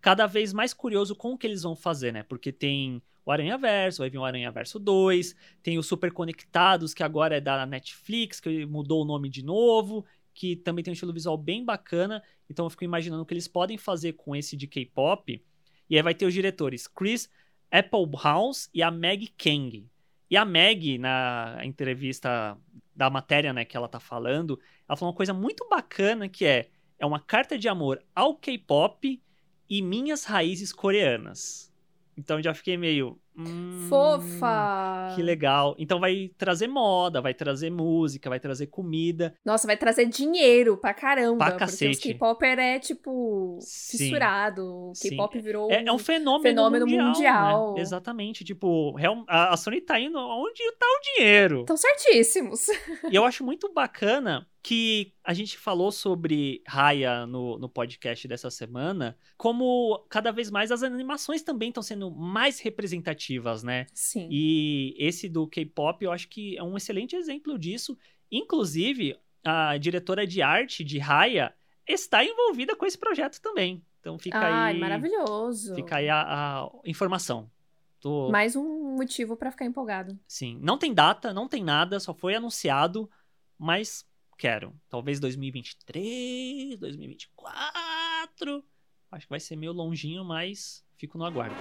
cada vez mais curioso com o que eles vão fazer, né? Porque tem o Aranha Verso, vai vir o Aranha Verso 2, tem o Super Conectados, que agora é da Netflix, que mudou o nome de novo, que também tem um estilo visual bem bacana. Então eu fico imaginando o que eles podem fazer com esse de K-pop. E aí vai ter os diretores Chris Applehouse e a Meg Kang. E a Meg, na entrevista da matéria né, que ela tá falando, ela falou uma coisa muito bacana que é é uma carta de amor ao K-pop e minhas raízes coreanas. Então já fiquei meio. hum, Fofa! Que legal. Então vai trazer moda, vai trazer música, vai trazer comida. Nossa, vai trazer dinheiro pra caramba. Pra porque os cacete. K-Popper é, tipo, Sim. fissurado. O. K-pop virou. É, é um fenômeno, fenômeno mundial. mundial. né? Exatamente. Tipo, a Sony tá indo onde tá o dinheiro. Estão certíssimos. E eu acho muito bacana que a gente falou sobre Raya no, no podcast dessa semana, como cada vez mais as animações também estão sendo mais representativas, né? Sim. E esse do K-pop eu acho que é um excelente exemplo disso. Inclusive, a diretora de arte de Raya está envolvida com esse projeto também. Então fica Ai, aí. maravilhoso. Fica aí a, a informação. Tô... Mais um motivo para ficar empolgado. Sim. Não tem data, não tem nada, só foi anunciado, mas quero. Talvez 2023, 2024. Acho que vai ser meio longinho, mas fico no aguardo.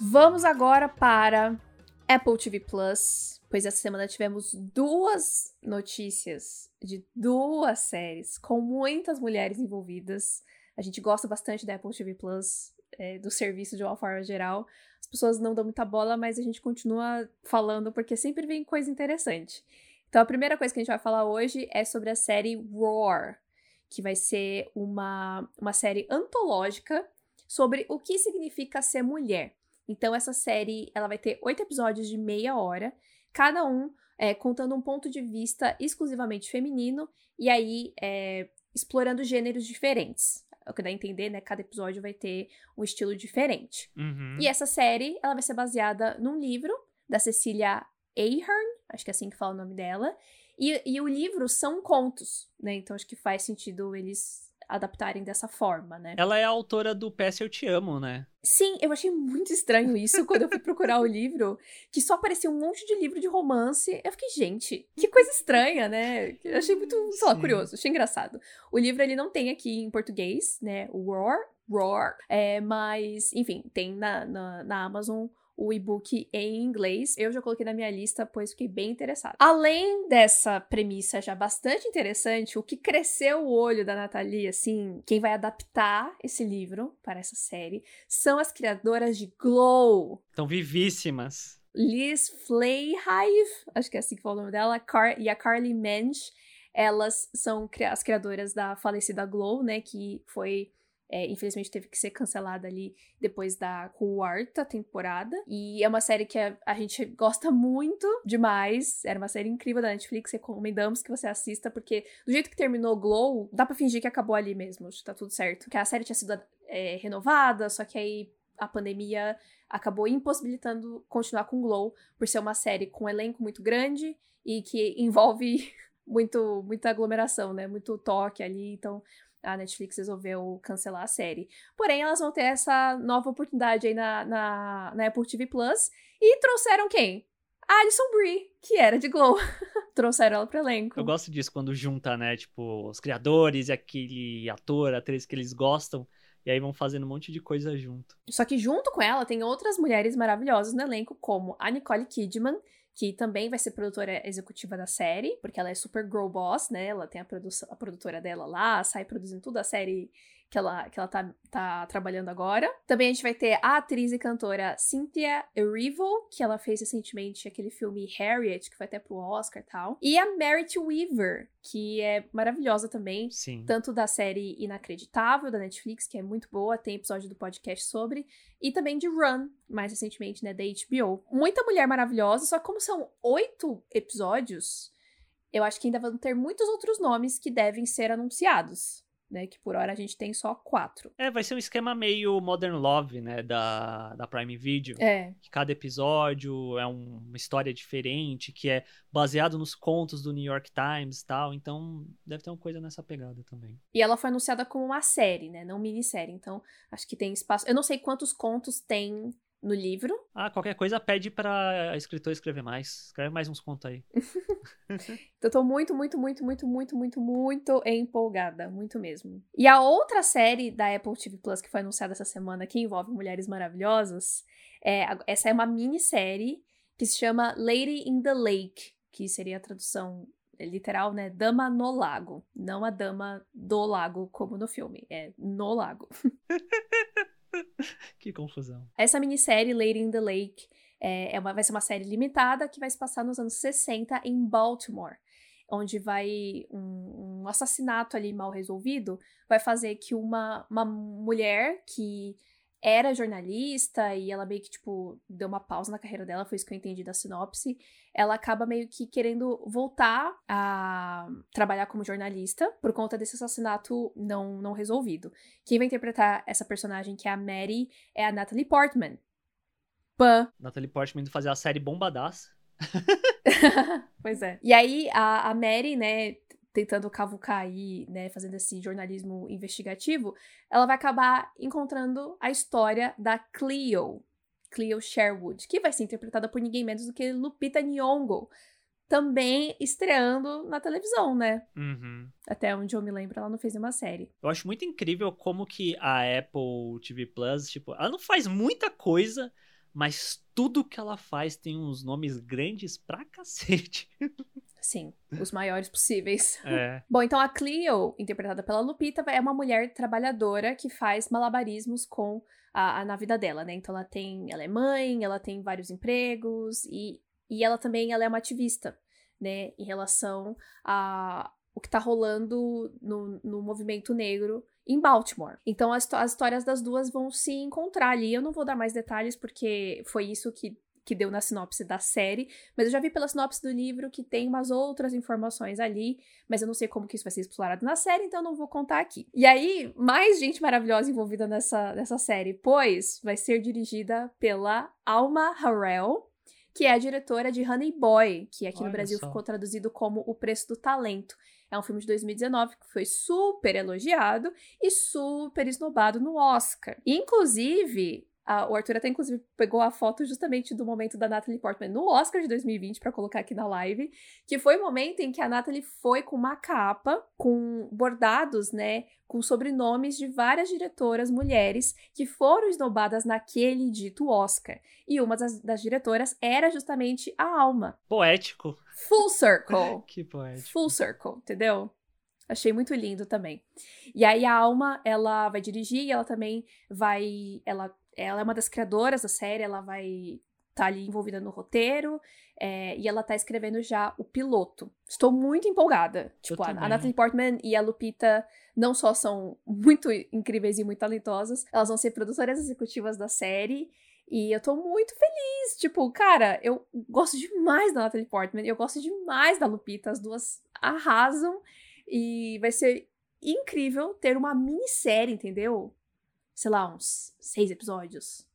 Vamos agora para Apple TV Plus, pois essa semana tivemos duas notícias de duas séries com muitas mulheres envolvidas. A gente gosta bastante da Apple TV Plus, é, do serviço de uma forma geral. As pessoas não dão muita bola, mas a gente continua falando porque sempre vem coisa interessante. Então a primeira coisa que a gente vai falar hoje é sobre a série Roar, que vai ser uma, uma série antológica sobre o que significa ser mulher. Então essa série ela vai ter oito episódios de meia hora, cada um é, contando um ponto de vista exclusivamente feminino e aí é, explorando gêneros diferentes. É o que dá a entender, né? Cada episódio vai ter um estilo diferente. Uhum. E essa série ela vai ser baseada num livro da Cecília Ahern, acho que é assim que fala o nome dela. E, e o livro são contos, né? Então acho que faz sentido eles adaptarem dessa forma, né? Ela é a autora do PS Eu Te Amo, né? Sim, eu achei muito estranho isso quando eu fui procurar o livro, que só aparecia um monte de livro de romance. Eu fiquei, gente, que coisa estranha, né? Eu achei muito, sei lá, Sim. curioso, achei engraçado. O livro ele não tem aqui em português, né? O Roar, Roar, é, mas, enfim, tem na, na, na Amazon o e-book em inglês. Eu já coloquei na minha lista, pois fiquei bem interessada. Além dessa premissa já bastante interessante, o que cresceu o olho da Nathalie, assim, quem vai adaptar esse livro para essa série são as criadoras de Glow. Estão vivíssimas. Liz Flayhive, acho que é assim que fala o nome dela, Car e a Carly Mensch. Elas são as criadoras da falecida Glow, né? Que foi. É, infelizmente teve que ser cancelada ali depois da quarta temporada. E é uma série que a, a gente gosta muito demais. Era uma série incrível da Netflix. Recomendamos que você assista, porque do jeito que terminou Glow, dá pra fingir que acabou ali mesmo. Tá tudo certo. Que a série tinha sido é, renovada, só que aí a pandemia acabou impossibilitando continuar com Glow por ser uma série com um elenco muito grande e que envolve muito muita aglomeração, né? Muito toque ali, então a Netflix resolveu cancelar a série. Porém, elas vão ter essa nova oportunidade aí na, na, na Apple TV Plus e trouxeram quem? A Alison Brie, que era de Glow. trouxeram ela pro elenco. Eu gosto disso quando junta, né? Tipo, os criadores e aquele ator, atriz que eles gostam. E aí vão fazendo um monte de coisa junto. Só que junto com ela tem outras mulheres maravilhosas no elenco, como a Nicole Kidman, que também vai ser produtora executiva da série, porque ela é super girl boss, né? Ela tem a, produção, a produtora dela lá, sai produzindo tudo a série que ela, que ela tá, tá trabalhando agora. Também a gente vai ter a atriz e cantora Cynthia Erivo, que ela fez recentemente aquele filme Harriet, que foi até pro Oscar e tal. E a Merit Weaver, que é maravilhosa também, Sim. tanto da série Inacreditável, da Netflix, que é muito boa, tem episódio do podcast sobre, e também de Run, mais recentemente, né, da HBO. Muita mulher maravilhosa, só que como são oito episódios, eu acho que ainda vão ter muitos outros nomes que devem ser anunciados, né, que por hora a gente tem só quatro. É, vai ser um esquema meio Modern Love, né? Da, da Prime Video. É, Que cada episódio é um- uma história diferente, que é baseado nos contos do New York Times e tal. Então, deve ter uma coisa nessa pegada também. e ela foi anunciada como uma série, né, não minissérie, então acho que tem espaço. Eu não sei quantos contos tem no livro, Ah, qualquer coisa pede pra escritor escrever mais. Escreve mais uns contos aí. Então, tô muito, muito, muito, muito, muito, muito, muito empolgada. Muito mesmo. E a outra série da Apple TV Plus que foi anunciada essa semana, que envolve mulheres maravilhosas, é, essa é uma minissérie que se chama Lady in the Lake, que seria a tradução literal, né? Dama no Lago. Não a dama do lago, como no filme. É no lago. Que confusão. Essa minissérie, Lady in the Lake, é, é uma, vai ser uma série limitada que vai se passar nos anos 60 em Baltimore, onde vai um, um assassinato ali mal resolvido vai fazer que uma, uma mulher que era jornalista e ela meio que, tipo, deu uma pausa na carreira dela, foi isso que eu entendi da sinopse. Ela acaba meio que querendo voltar a trabalhar como jornalista por conta desse assassinato não, não resolvido. Quem vai interpretar essa personagem, que é a Mary, é a Natalie Portman. Pã. Natalie Portman indo fazer a série Bombadaça. pois é. E aí, a, a Mary, né, tentando cavucar aí, né, fazendo esse jornalismo investigativo, ela vai acabar encontrando a história da Cleo, Cleo Sherwood, que vai ser interpretada por ninguém menos do que Lupita Nyong'o, também estreando na televisão, né? Uhum. Até onde eu me lembro, ela não fez nenhuma série. Eu acho muito incrível como que a Apple TV Plus, tipo, ela não faz muita coisa, mas tudo que ela faz tem uns nomes grandes pra cacete. Sim, os maiores possíveis. É. Bom, então a Cleo, interpretada pela Lupita, é uma mulher trabalhadora que faz malabarismos com a, a, na vida dela, né? Então ela tem, ela é mãe, ela tem vários empregos e, e ela também ela é uma ativista, né? Em relação a o que tá rolando no, no movimento negro em Baltimore. Então as, as histórias das duas vão se encontrar ali. Eu não vou dar mais detalhes porque foi isso que que deu na sinopse da série, mas eu já vi pela sinopse do livro que tem umas outras informações ali, mas eu não sei como que isso vai ser explorado na série, então não vou contar aqui. E aí, mais gente maravilhosa envolvida nessa, nessa série, pois vai ser dirigida pela Alma Harrell, que é a diretora de Honey Boy, que aqui Olha no Brasil só. ficou traduzido como O Preço do Talento. É um filme de 2019 que foi super elogiado e super esnobado no Oscar. Inclusive, a, o Arthur até, inclusive, pegou a foto justamente do momento da Natalie Portman no Oscar de 2020 para colocar aqui na live, que foi o momento em que a Natalie foi com uma capa com bordados, né, com sobrenomes de várias diretoras mulheres que foram esnobadas naquele dito Oscar. E uma das, das diretoras era justamente a Alma. Poético. Full circle. que poético. Full circle, entendeu? Achei muito lindo também. E aí a Alma, ela vai dirigir e ela também vai, ela ela é uma das criadoras da série, ela vai estar tá ali envolvida no roteiro, é, e ela tá escrevendo já o piloto. Estou muito empolgada. Tipo, a, a Natalie Portman e a Lupita não só são muito incríveis e muito talentosas, elas vão ser produtoras executivas da série. E eu tô muito feliz. Tipo, cara, eu gosto demais da Natalie Portman, eu gosto demais da Lupita. As duas arrasam. E vai ser incrível ter uma minissérie, entendeu? Sei lá, uns seis episódios,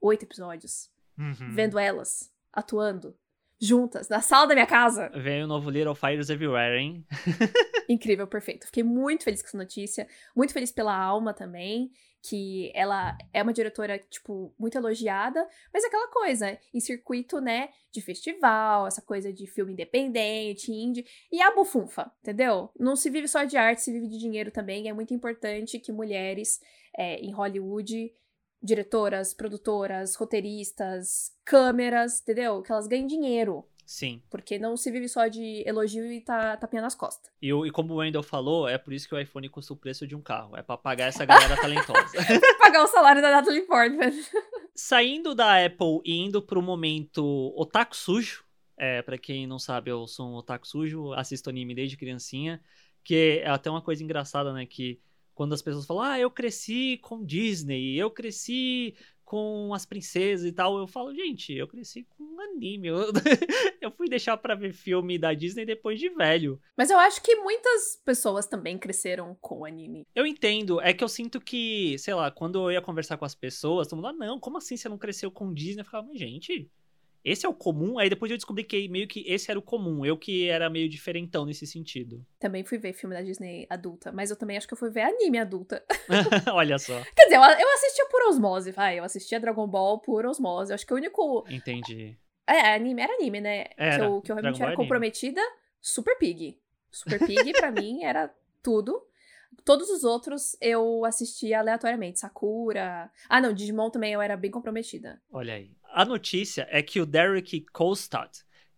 oito episódios, uhum. vendo elas atuando juntas na sala da minha casa. Vem o novo Little Fires Everywhere, hein? Incrível, perfeito. Fiquei muito feliz com essa notícia, muito feliz pela Alma também, que ela é uma diretora, tipo, muito elogiada, mas é aquela coisa, em circuito, né, de festival, essa coisa de filme independente, indie, e a bufunfa, entendeu? Não se vive só de arte, se vive de dinheiro também, é muito importante que mulheres é, em Hollywood, diretoras, produtoras, roteiristas, câmeras, entendeu? Que elas ganhem dinheiro. Sim. Porque não se vive só de elogio e tá tapinha nas costas. E, e como o Wendell falou, é por isso que o iPhone custa o preço de um carro. É pra pagar essa galera talentosa. pagar o salário da Natalie Portman. Saindo da Apple e indo pro momento otaku sujo. É, pra quem não sabe, eu sou um otaku sujo, assisto anime desde criancinha. Que é até uma coisa engraçada, né? Que quando as pessoas falam, ah, eu cresci com Disney, eu cresci com as princesas e tal, eu falo, gente, eu cresci com anime. Eu, eu fui deixar para ver filme da Disney depois de velho. Mas eu acho que muitas pessoas também cresceram com anime. Eu entendo, é que eu sinto que, sei lá, quando eu ia conversar com as pessoas, todo mundo, ah, não, como assim você não cresceu com Disney? Eu ficava, gente, esse é o comum. Aí depois eu descobri que meio que esse era o comum. Eu que era meio diferentão nesse sentido. Também fui ver filme da Disney adulta, mas eu também acho que eu fui ver anime adulta. Olha só. Quer dizer, eu, eu assistia por osmose, vai. Eu assistia Dragon Ball por osmose. Eu acho que o único. Entendi. É, anime, era anime, né? Era. Que eu, que eu realmente Dragon era é comprometida. Super Pig. Super Pig, pra mim, era tudo. Todos os outros eu assistia aleatoriamente. Sakura. Ah, não, Digimon também eu era bem comprometida. Olha aí. A notícia é que o Derek Kolstad,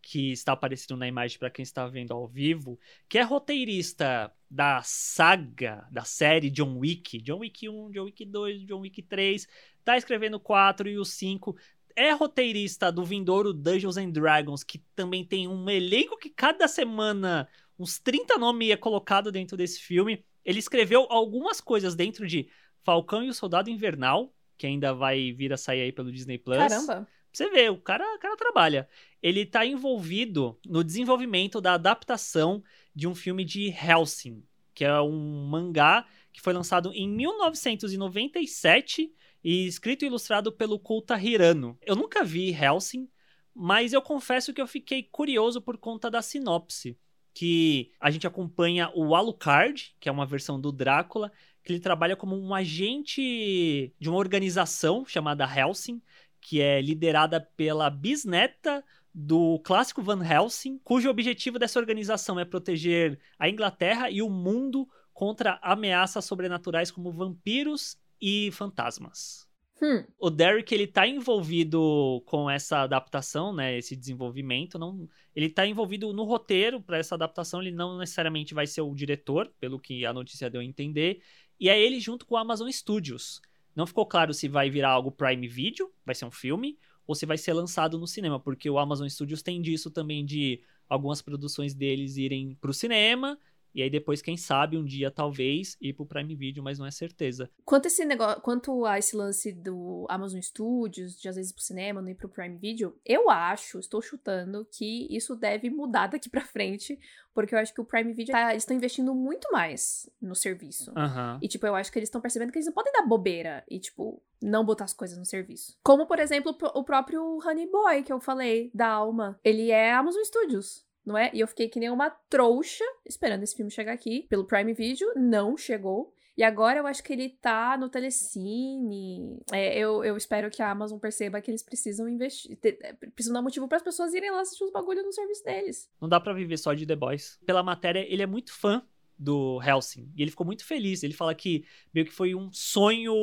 que está aparecendo na imagem para quem está vendo ao vivo, que é roteirista da saga, da série John Wick, John Wick 1, John Wick 2, John Wick 3, tá escrevendo o 4 e o 5, é roteirista do vindouro Dungeons and Dragons, que também tem um elenco que cada semana uns 30 nomes é colocado dentro desse filme. Ele escreveu algumas coisas dentro de Falcão e o Soldado Invernal, que ainda vai vir a sair aí pelo Disney Plus. Caramba! Você vê, o cara, o cara trabalha. Ele está envolvido no desenvolvimento da adaptação de um filme de Helsing, que é um mangá que foi lançado em 1997 e escrito e ilustrado pelo Kulta Hirano. Eu nunca vi Helsing, Mas eu confesso que eu fiquei curioso por conta da sinopse. Que a gente acompanha o Alucard, que é uma versão do Drácula, que ele trabalha como um agente de uma organização chamada Helsing, que é liderada pela bisneta do clássico Van Helsing, cujo objetivo dessa organização é proteger a Inglaterra e o mundo contra ameaças sobrenaturais como vampiros e fantasmas. Hum. O Derek ele tá envolvido com essa adaptação, né, esse desenvolvimento, não, ele tá envolvido no roteiro para essa adaptação, ele não necessariamente vai ser o diretor, pelo que a notícia deu a entender, e é ele junto com a Amazon Studios. Não ficou claro se vai virar algo Prime Video, vai ser um filme, ou se vai ser lançado no cinema, porque o Amazon Studios tem disso também de algumas produções deles irem pro cinema e aí depois, quem sabe, um dia talvez ir pro Prime Video, mas não é certeza. Quanto esse negócio, quanto a esse lance do Amazon Studios, de às vezes pro cinema, não ir pro Prime Video, eu acho, estou chutando que isso deve mudar daqui para frente, porque eu acho que o Prime Video tá, eles estão investindo muito mais no serviço. Uhum. E tipo, eu acho que eles estão percebendo que eles não podem dar bobeira e tipo não botar as coisas no serviço. Como, por exemplo, o próprio Honey Boy que eu falei da Alma, ele é Amazon Studios não é? E eu fiquei que nem uma trouxa esperando esse filme chegar aqui pelo Prime Video, não chegou. E agora eu acho que ele tá no Telecine. É, eu, eu espero que a Amazon perceba que eles precisam investir. Ter, é, precisam dar motivo para as pessoas irem lá assistir os bagulhos no serviço deles. Não dá para viver só de The Boys. Pela matéria, ele é muito fã do Helsing. E ele ficou muito feliz. Ele fala que meio que foi um sonho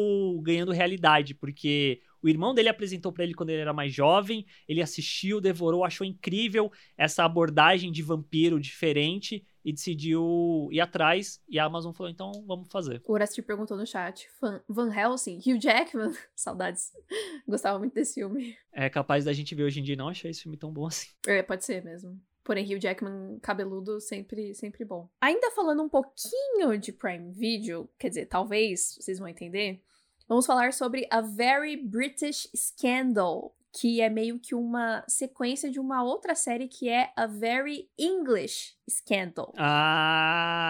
ganhando realidade, porque o irmão dele apresentou para ele quando ele era mais jovem, ele assistiu, devorou, achou incrível essa abordagem de vampiro diferente e decidiu ir atrás. E a Amazon falou: então vamos fazer. O Horace perguntou no chat: Van Helsing, Hugh Jackman? Saudades. Gostava muito desse filme. É capaz da gente ver hoje em dia não achar esse filme tão bom assim. É, pode ser mesmo. Porém, Hugh Jackman cabeludo sempre, sempre bom. Ainda falando um pouquinho de Prime Video, quer dizer, talvez vocês vão entender. Vamos falar sobre A Very British Scandal, que é meio que uma sequência de uma outra série que é A Very English Scandal.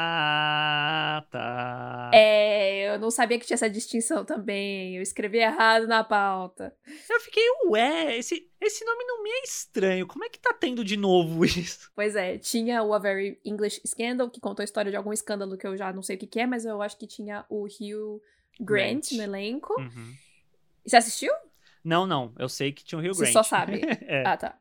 Ah, tá. É, eu não sabia que tinha essa distinção também. Eu escrevi errado na pauta. Eu fiquei, ué, esse, esse nome não me é estranho. Como é que tá tendo de novo isso? Pois é, tinha o A Very English Scandal, que contou a história de algum escândalo que eu já não sei o que, que é, mas eu acho que tinha o Hugh Grant, Grant. no elenco. Uhum. Você assistiu? Não, não. Eu sei que tinha o Hugh Grant. Você só sabe. é. Ah, tá.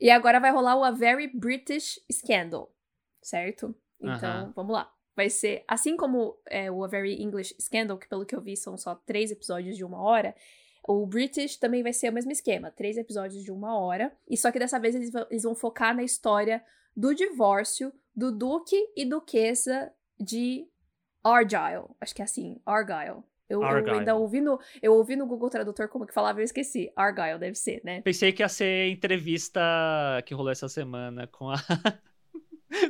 E agora vai rolar o A Very British Scandal, certo? Então, uhum. vamos lá. Vai ser, assim como é, o A Very English Scandal, que pelo que eu vi são só três episódios de uma hora, o British também vai ser o mesmo esquema, três episódios de uma hora. E só que dessa vez eles eles vão focar na história do divórcio do Duque e Duquesa de Argyle. Acho que é assim, Argyle. Eu, eu, ainda ouvi no, eu ouvi no Google Tradutor como que falava, eu esqueci. Argyle deve ser, né? Pensei que ia ser entrevista que rolou essa semana com a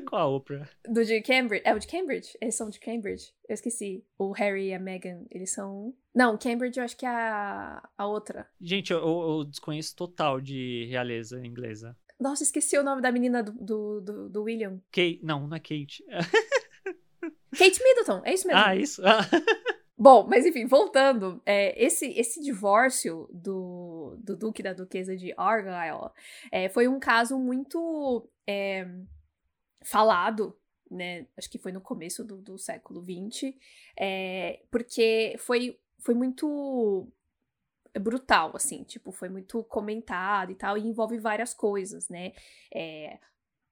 com a Oprah. Do de Cambridge. É o de Cambridge? Eles são de Cambridge. Eu esqueci. O Harry e a Meghan, eles são. Não, Cambridge eu acho que é a, a outra. Gente, eu, eu desconheço total de realeza inglesa. Nossa, esqueci o nome da menina do, do, do, do William. Kate. Não, não é Kate. Kate Middleton, é isso mesmo. Ah, isso. Bom, mas enfim, voltando, é, esse, esse divórcio do, do Duque e da Duquesa de Argyle é, foi um caso muito é, falado, né? Acho que foi no começo do, do século XX, é, porque foi, foi muito brutal, assim, tipo, foi muito comentado e tal, e envolve várias coisas, né? É,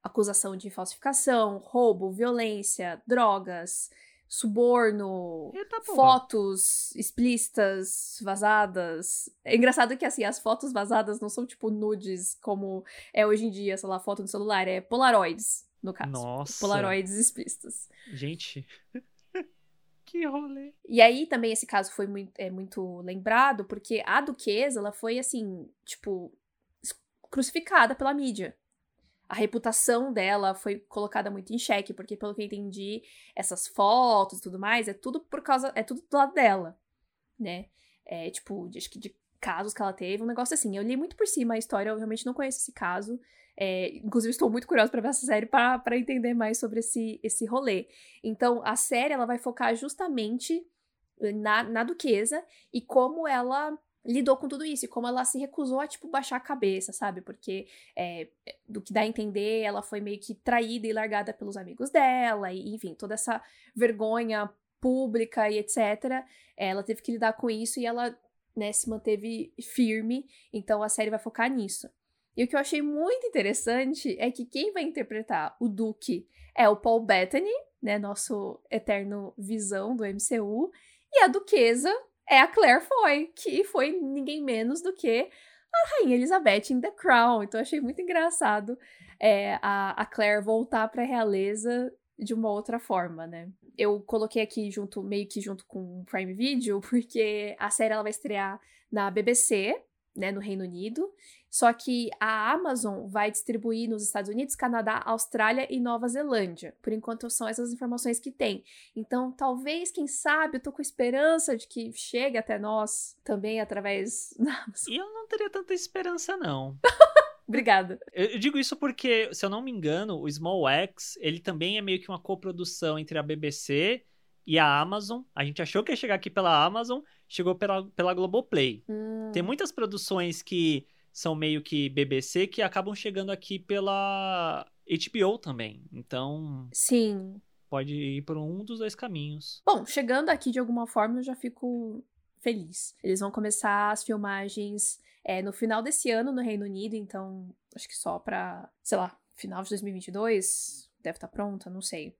acusação de falsificação, roubo, violência, drogas, suborno, Eita, fotos explícitas, vazadas. É engraçado que, assim, as fotos vazadas não são, tipo, nudes, como é hoje em dia, sei lá, foto no celular, é polaroids, no caso. Nossa. Polaroids explícitas. Gente... que rolê. E aí, também, esse caso foi muito, é, muito lembrado, porque a duquesa, ela foi, assim, tipo, crucificada pela mídia a reputação dela foi colocada muito em xeque, porque pelo que eu entendi, essas fotos e tudo mais, é tudo por causa, é tudo do lado dela, né? É, tipo, de, acho que de casos que ela teve, um negócio assim. Eu li muito por cima a história, eu realmente não conheço esse caso. É, inclusive, estou muito curiosa para ver essa série para entender mais sobre esse, esse rolê. Então, a série ela vai focar justamente na, na duquesa e como ela lidou com tudo isso e como ela se recusou a, tipo, baixar a cabeça, sabe? Porque, é, do que dá a entender, ela foi meio que traída e largada pelos amigos dela, e enfim, toda essa vergonha pública e etc. Ela teve que lidar com isso e ela, né, se manteve firme, então a série vai focar nisso. E o que eu achei muito interessante é que quem vai interpretar o Duque é o Paul Bettany, né, nosso eterno visão do MCU, e a Duquesa é a Claire Foy, que foi ninguém menos do que a Rainha Elizabeth em The Crown. Então achei muito engraçado é, a, a Claire voltar para a realeza de uma outra forma, né? Eu coloquei aqui junto, meio que junto com o Prime Video, porque a série ela vai estrear na BBC, né, no Reino Unido. Só que a Amazon vai distribuir nos Estados Unidos, Canadá, Austrália e Nova Zelândia. Por enquanto são essas informações que tem. Então, talvez, quem sabe, eu tô com esperança de que chegue até nós também através da Amazon. E eu não teria tanta esperança, não. Obrigada. Eu digo isso porque, se eu não me engano, o Small X, ele também é meio que uma coprodução entre a BBC e a Amazon. A gente achou que ia chegar aqui pela Amazon, chegou pela, pela Globoplay. Hum. Tem muitas produções que são meio que BBC que acabam chegando aqui pela HBO também. Então. Sim. Pode ir por um dos dois caminhos. Bom, chegando aqui de alguma forma, eu já fico feliz. Eles vão começar as filmagens é, no final desse ano no Reino Unido, então acho que só pra, sei lá, final de 2022 deve estar tá pronta, não sei.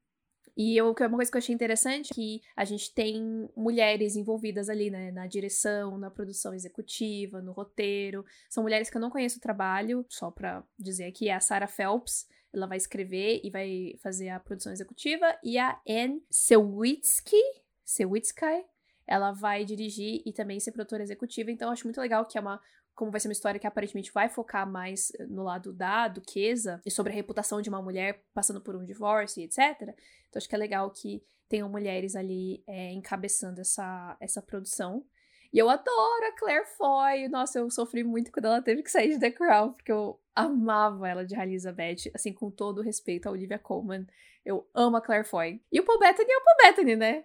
E eu, uma coisa que eu achei interessante é que a gente tem mulheres envolvidas ali, né? Na direção, na produção executiva, no roteiro. São mulheres que eu não conheço o trabalho, só pra dizer aqui, é a Sarah Phelps. Ela vai escrever e vai fazer a produção executiva. E a Anne Sewitsky, Sewitsky, ela vai dirigir e também ser produtora executiva. Então, eu acho muito legal que é uma como vai ser uma história que aparentemente vai focar mais eh, no lado da duquesa e sobre a reputação de uma mulher passando por um divórcio e etc. Então acho que é legal que tenham mulheres ali é, encabeçando essa, essa produção. E eu adoro a Claire Foy. Nossa, eu sofri muito quando ela teve que sair de The Crown, porque eu amava ela de Elizabeth, assim, com todo o respeito a Olivia Colman. Eu amo a Claire Foy. E o Paul Bettany é o Paul Bettany, né?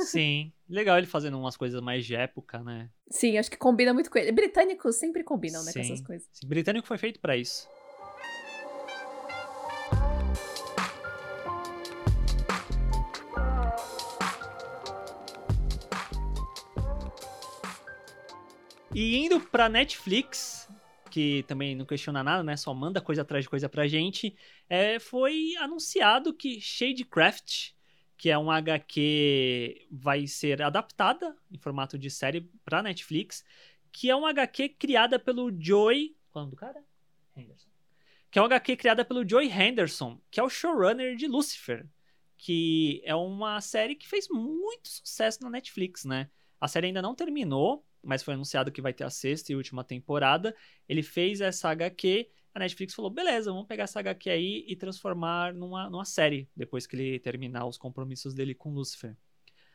Sim. Legal ele fazendo umas coisas mais de época, né? Sim, acho que combina muito com ele. Britânicos sempre combinam, né, Sim. com essas coisas. Sim. Britânico foi feito para isso. E indo pra Netflix, que também não questiona nada, né? Só manda coisa atrás de coisa pra gente. É, foi anunciado que Shadecraft, que é um HQ, vai ser adaptada em formato de série pra Netflix, que é um HQ criada pelo Joey. Qual é o nome do cara? Henderson. Que é um HQ criada pelo Joey Henderson, que é o showrunner de Lucifer, que é uma série que fez muito sucesso na Netflix, né? A série ainda não terminou, mas foi anunciado que vai ter a sexta e última temporada. Ele fez essa HQ, a Netflix falou: beleza, vamos pegar essa HQ aí e transformar numa, numa série, depois que ele terminar os compromissos dele com Lucifer.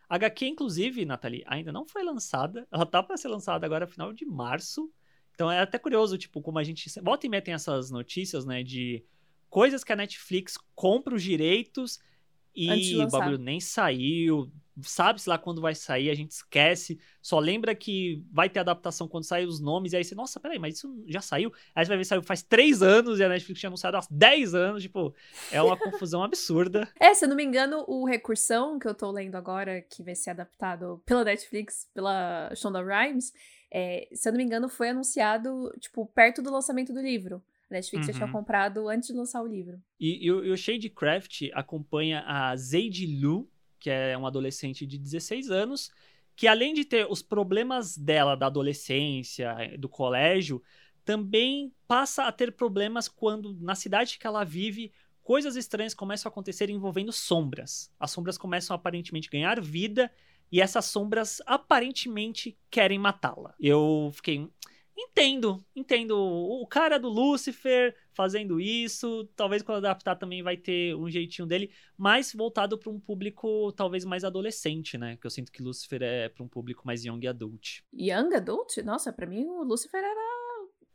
A HQ, inclusive, Nathalie, ainda não foi lançada. Ela tá para ser lançada agora final de março. Então é até curioso, tipo, como a gente. Volta e meia tem essas notícias, né? De coisas que a Netflix compra os direitos e o bagulho nem saiu. Sabe-se lá quando vai sair, a gente esquece. Só lembra que vai ter adaptação quando sair os nomes. E aí você, nossa, peraí, mas isso já saiu? Aí você vai ver, saiu faz três anos e a Netflix tinha anunciado há 10 anos. Tipo, é uma confusão absurda. É, se eu não me engano, o Recursão, que eu tô lendo agora, que vai ser adaptado pela Netflix, pela Shonda Rhimes, é, se eu não me engano, foi anunciado, tipo, perto do lançamento do livro. A Netflix já tinha Uhum. comprado antes de lançar o livro. E, e o- e o Shadecraft acompanha a Zayd Lu, que é uma adolescente de 16 anos, que além de ter os problemas dela da adolescência, do colégio, também passa a ter problemas quando na cidade que ela vive coisas estranhas começam a acontecer envolvendo sombras. As sombras começam a aparentemente ganhar vida e essas sombras aparentemente querem matá-la. Eu fiquei Entendo, entendo. O cara do Lucifer fazendo isso, talvez quando adaptar também vai ter um jeitinho dele, mas voltado para um público talvez mais adolescente, né? Que eu sinto que Lucifer é para um público mais young adult. Young Adult? Nossa, pra mim o Lucifer era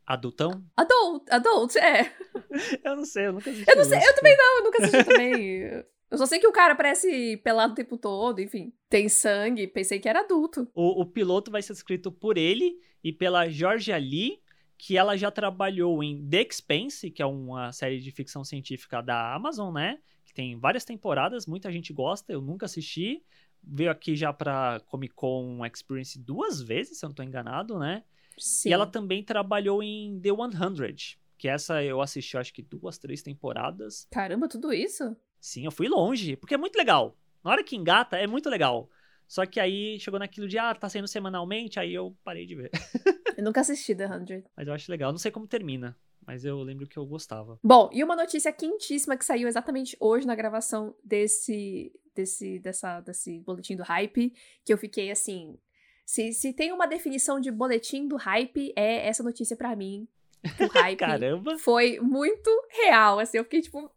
Adultão? adult, adult, é. Eu não sei, eu nunca assisti. Eu não sei, eu Lucifer. também não, eu nunca assisti também. Eu só sei que o cara parece pelado o tempo todo, enfim. Tem sangue, pensei que era adulto. O, o piloto vai ser escrito por ele e pela Georgia Lee, que ela já trabalhou em The Expanse, que é uma série de ficção científica da Amazon, né? Que tem várias temporadas, muita gente gosta, eu nunca assisti. Veio aqui já pra Comic Con Experience duas vezes, se eu não tô enganado, né? Sim. E ela também trabalhou em The 100, que essa eu assisti acho que duas, três temporadas. Caramba, tudo isso? Sim, eu fui longe, porque é muito legal. Na hora que engata, é muito legal. Só que aí chegou naquilo de, ah, tá saindo semanalmente, aí eu parei de ver. Eu nunca assisti The 100. Mas eu acho legal. Não sei como termina, mas eu lembro que eu gostava. Bom, e uma notícia quentíssima que saiu exatamente hoje na gravação desse, desse, dessa, desse boletim do hype, que eu fiquei assim. Se, se tem uma definição de boletim do hype, é essa notícia para mim. O hype Caramba! foi muito real, assim, eu fiquei tipo.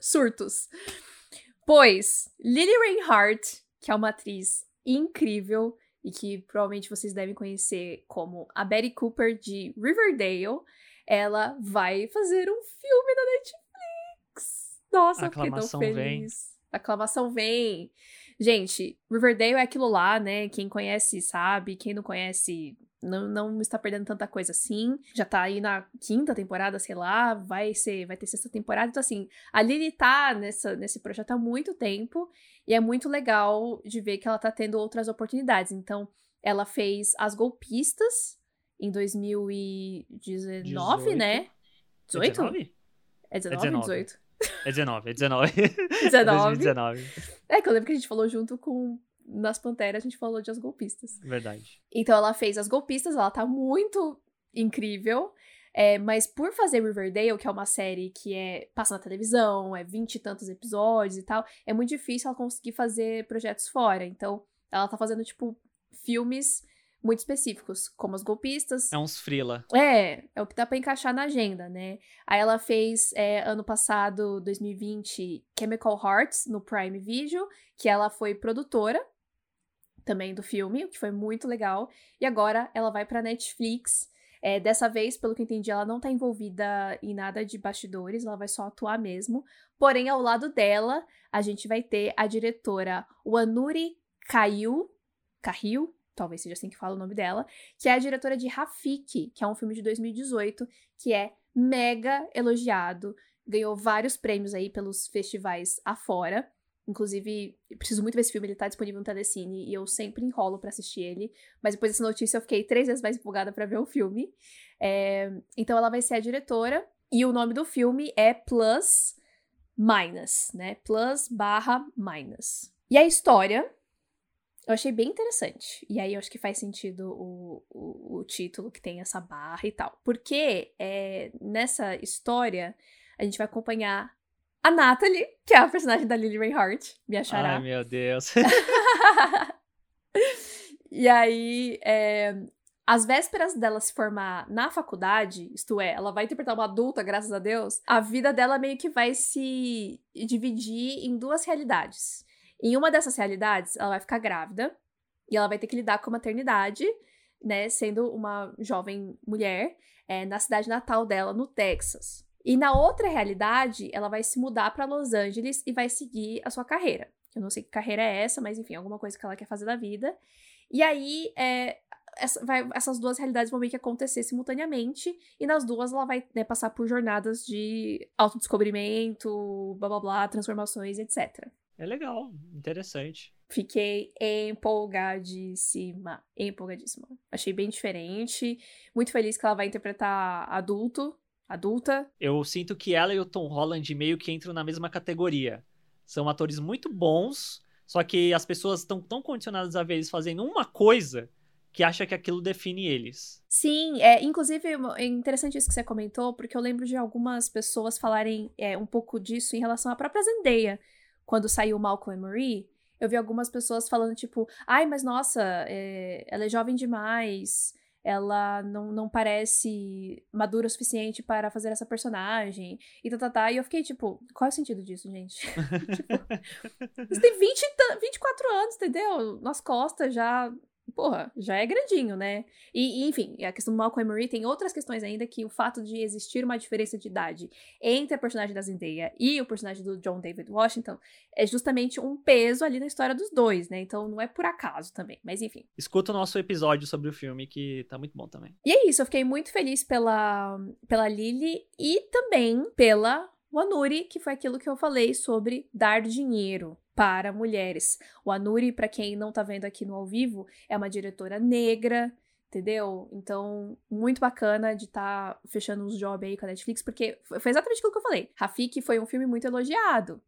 Surtos. Pois, Lily Reinhardt, que é uma atriz incrível e que provavelmente vocês devem conhecer como a Betty Cooper de Riverdale, ela vai fazer um filme na Netflix. Nossa, eu fiquei tão aclamação vem. feliz. A aclamação vem. Gente, Riverdale é aquilo lá, né? Quem conhece sabe, quem não conhece não, não está perdendo tanta coisa assim. Já tá aí na quinta temporada, sei lá, vai ser, vai ter sexta temporada. Então, assim, a Lily tá nessa, nesse projeto há muito tempo e é muito legal de ver que ela tá tendo outras oportunidades. Então, ela fez As Golpistas em 2019, né? 18? 19? É 19 19. ou 18? É 19, é 19. 19. 2019. É que eu lembro que a gente falou junto com Nas Panteras, a gente falou de As Golpistas. Verdade. Então ela fez As Golpistas, ela tá muito incrível. É, mas por fazer Riverdale, que é uma série que é passa na televisão, é vinte e tantos episódios e tal, é muito difícil ela conseguir fazer projetos fora. Então, ela tá fazendo, tipo, filmes muito específicos, como As Golpistas. É uns frila. É, é o que dá pra encaixar na agenda, né? Aí ela fez, é, ano passado, 2020, Chemical Hearts, no Prime Video, que ela foi produtora também do filme, o que foi muito legal. E agora ela vai pra Netflix. É, dessa vez, pelo que entendi, ela não tá envolvida em nada de bastidores, ela vai só atuar mesmo. Porém, ao lado dela, a gente vai ter a diretora Wanuri Kayu, Kahil, talvez seja assim que fala o nome dela, que é a diretora de Rafiki, que é um filme de 2018, que é mega elogiado, ganhou vários prêmios aí pelos festivais afora. Inclusive, preciso muito ver esse filme, ele tá disponível no Telecine e eu sempre enrolo pra assistir ele. Mas depois dessa notícia eu fiquei três vezes mais empolgada pra ver o filme. É, Então ela vai ser a diretora e o nome do filme é Plus Minus, né? Plus barra Minus. E a história eu achei bem interessante. E aí eu acho que faz sentido o, o, o título que tem essa barra e tal. Porque é, nessa história a gente vai acompanhar a Natalie, que é a personagem da Lily Reinhardt, me achará. Ai, meu Deus. e aí, é, às vésperas dela se formar na faculdade, isto é, ela vai interpretar uma adulta, graças a Deus, a vida dela meio que vai se dividir em duas realidades. Em uma dessas realidades, ela vai ficar grávida e ela vai ter que lidar com a maternidade, né, sendo uma jovem mulher, é, na cidade natal dela, no Texas. E na outra realidade, ela vai se mudar para Los Angeles e vai seguir a sua carreira. Eu não sei que carreira é essa, mas enfim, alguma coisa que ela quer fazer da vida. E aí, é, essa- vai- essas duas realidades vão meio que acontecer simultaneamente, e nas duas ela vai né, passar por jornadas de autodescobrimento, blá blá blá, transformações, etc. É legal, interessante. Fiquei empolgadíssima, empolgadíssima. Achei bem diferente, muito feliz que ela vai interpretar adulto, adulta. Eu sinto que ela e o Tom Holland meio que entram na mesma categoria. São atores muito bons, só que as pessoas estão tão condicionadas a ver eles fazendo uma coisa que acha que aquilo define eles. Sim, é, inclusive é interessante isso que você comentou, porque eu lembro de algumas pessoas falarem é, um pouco disso em relação à própria Zendaya, quando saiu Malcolm e Marie. Eu vi algumas pessoas falando, tipo, ai, mas nossa, é, ela é jovem demais, ela não, não parece madura o suficiente para fazer essa personagem, e tá, tá, tá. E eu fiquei, tipo, qual é o sentido disso, gente? tipo, você tem 20, e tan- 24 anos, entendeu? Nas costas já, porra, já é grandinho, né? E, e, enfim, a questão do Malcolm Murray tem outras questões ainda que o fato de existir uma diferença de idade entre a personagem da Zendaya e o personagem do John David Washington é justamente um peso ali na história dos dois, né? Então não é por acaso também, mas enfim. Escuta o nosso episódio sobre o filme que tá muito bom também. E é isso, eu fiquei muito feliz pela, pela Lily e também pela Wanuri, que foi aquilo que eu falei sobre dar dinheiro para mulheres. O Anuri, para quem não tá vendo aqui no ao vivo, é uma diretora negra, entendeu? Então, muito bacana de estar tá fechando uns jobs aí com a Netflix, porque foi exatamente aquilo que eu falei. Rafik foi um filme muito elogiado,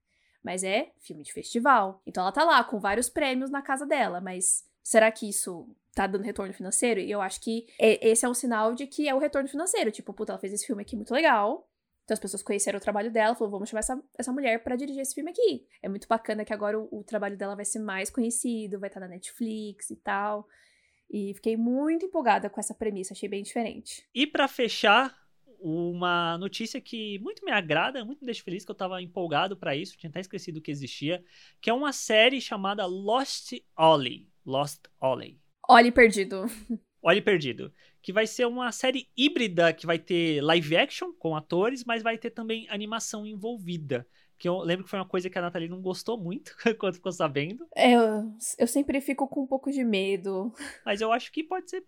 mas é filme de festival. Então ela tá lá com vários prêmios na casa dela, mas será que isso tá dando retorno financeiro? E eu acho que esse é um sinal de que é o retorno financeiro. Tipo, puta, ela fez esse filme aqui muito legal, então as pessoas conheceram o trabalho dela, falou, vamos chamar essa, essa mulher para dirigir esse filme aqui. É muito bacana que agora o, o trabalho dela vai ser mais conhecido, vai estar tá na Netflix e tal. E fiquei muito empolgada com essa premissa, achei bem diferente. E para fechar, uma notícia que muito me agrada, muito me deixa feliz, que eu tava empolgado para isso, tinha até esquecido que existia, que é uma série chamada Lost Ollie. Lost Ollie. Ollie Perdido. Olhe Perdido, que vai ser uma série híbrida que vai ter live action com atores, mas vai ter também animação envolvida. Que eu lembro que foi uma coisa que a Nathalie não gostou muito quando ficou sabendo. É, eu, eu sempre fico com um pouco de medo. Mas eu acho que pode ser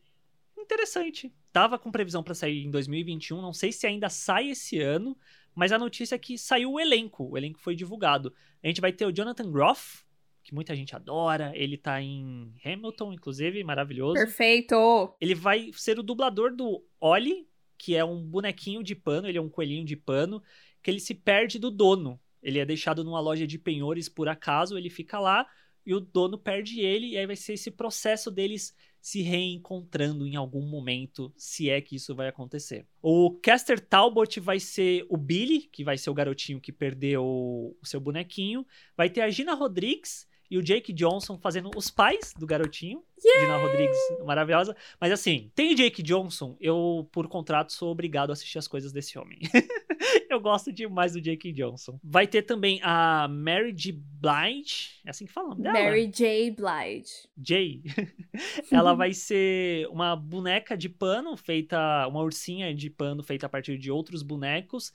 interessante. Tava com previsão para sair em 2021, não sei se ainda sai esse ano, mas a notícia é que saiu o elenco. O elenco foi divulgado. A gente vai ter o Jonathan Groff, que muita gente adora. Ele tá em Hamilton, inclusive, maravilhoso. Perfeito! Ele vai ser o dublador do Oli, que é um bonequinho de pano, ele é um coelhinho de pano, que ele se perde do dono. Ele é deixado numa loja de penhores por acaso, ele fica lá e o dono perde ele, e aí vai ser esse processo deles se reencontrando em algum momento, se é que isso vai acontecer. O Caster Talbot vai ser o Billy, que vai ser o garotinho que perdeu o seu bonequinho. Vai ter a Gina Rodrigues, e o Jake Johnson fazendo os pais do garotinho. Yeah! Gina Rodrigues, maravilhosa. Mas assim, tem o Jake Johnson, eu, por contrato, sou obrigado a assistir as coisas desse homem. eu gosto demais do Jake Johnson. Vai ter também a Mary J. Blige. É assim que fala dela? Mary J. Blige. J. Ela vai ser uma boneca de pano feita, uma ursinha de pano feita a partir de outros bonecos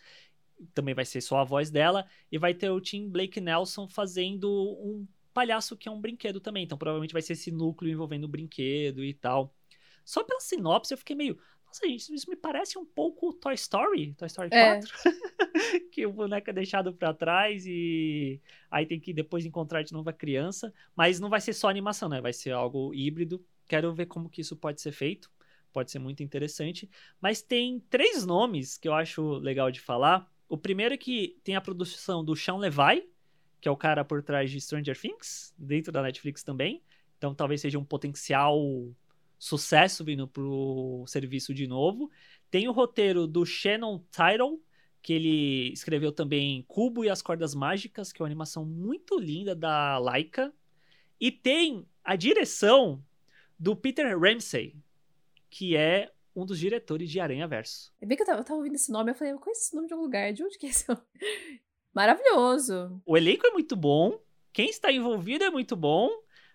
também vai ser só a voz dela, e vai ter o Tim Blake Nelson fazendo um palhaço que é um brinquedo também. Então provavelmente vai ser esse núcleo envolvendo o brinquedo e tal. Só pela sinopse eu fiquei meio. Nossa, gente, isso me parece um pouco Toy Story, Toy Story 4. É. que o boneco é deixado para trás e aí tem que depois encontrar de novo a criança. Mas não vai ser só animação, né? Vai ser algo híbrido. Quero ver como que isso pode ser feito. Pode ser muito interessante. Mas tem três nomes que eu acho legal de falar. O primeiro é que tem a produção do Sean Levi, que é o cara por trás de Stranger Things, dentro da Netflix também. Então talvez seja um potencial sucesso vindo pro serviço de novo. Tem o roteiro do Shannon Tyrell, que ele escreveu também Cubo e as Cordas Mágicas, que é uma animação muito linda da Laika. E tem a direção do Peter Ramsey, que é um dos diretores de Aranha Verso. É bem que eu tava, eu tava ouvindo esse nome, eu falei, eu conheço esse nome de algum lugar, de onde que é esse nome? Maravilhoso. O elenco é muito bom, quem está envolvido é muito bom.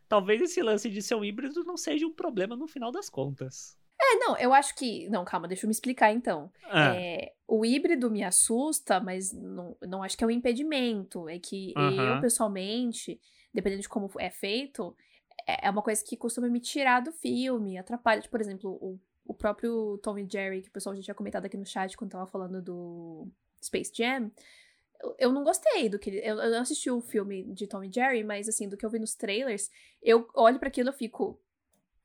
Talvez esse lance de ser um híbrido não seja um problema no final das contas. É, não, eu acho que. Não, calma, deixa eu me explicar então. Ah. É, o híbrido me assusta, mas não, não acho que é um impedimento. É que eu, pessoalmente, dependendo de como é feito, é, é uma coisa que costuma me tirar do filme, atrapalha. Tipo, por exemplo, o, o próprio Tom e Jerry, que o pessoal já tinha comentado aqui no chat quando tava falando do Space Jam eu não gostei do que ele. Eu, eu não assisti o filme de Tom e Jerry, mas assim, do que eu vi nos trailers, eu olho para aquilo e fico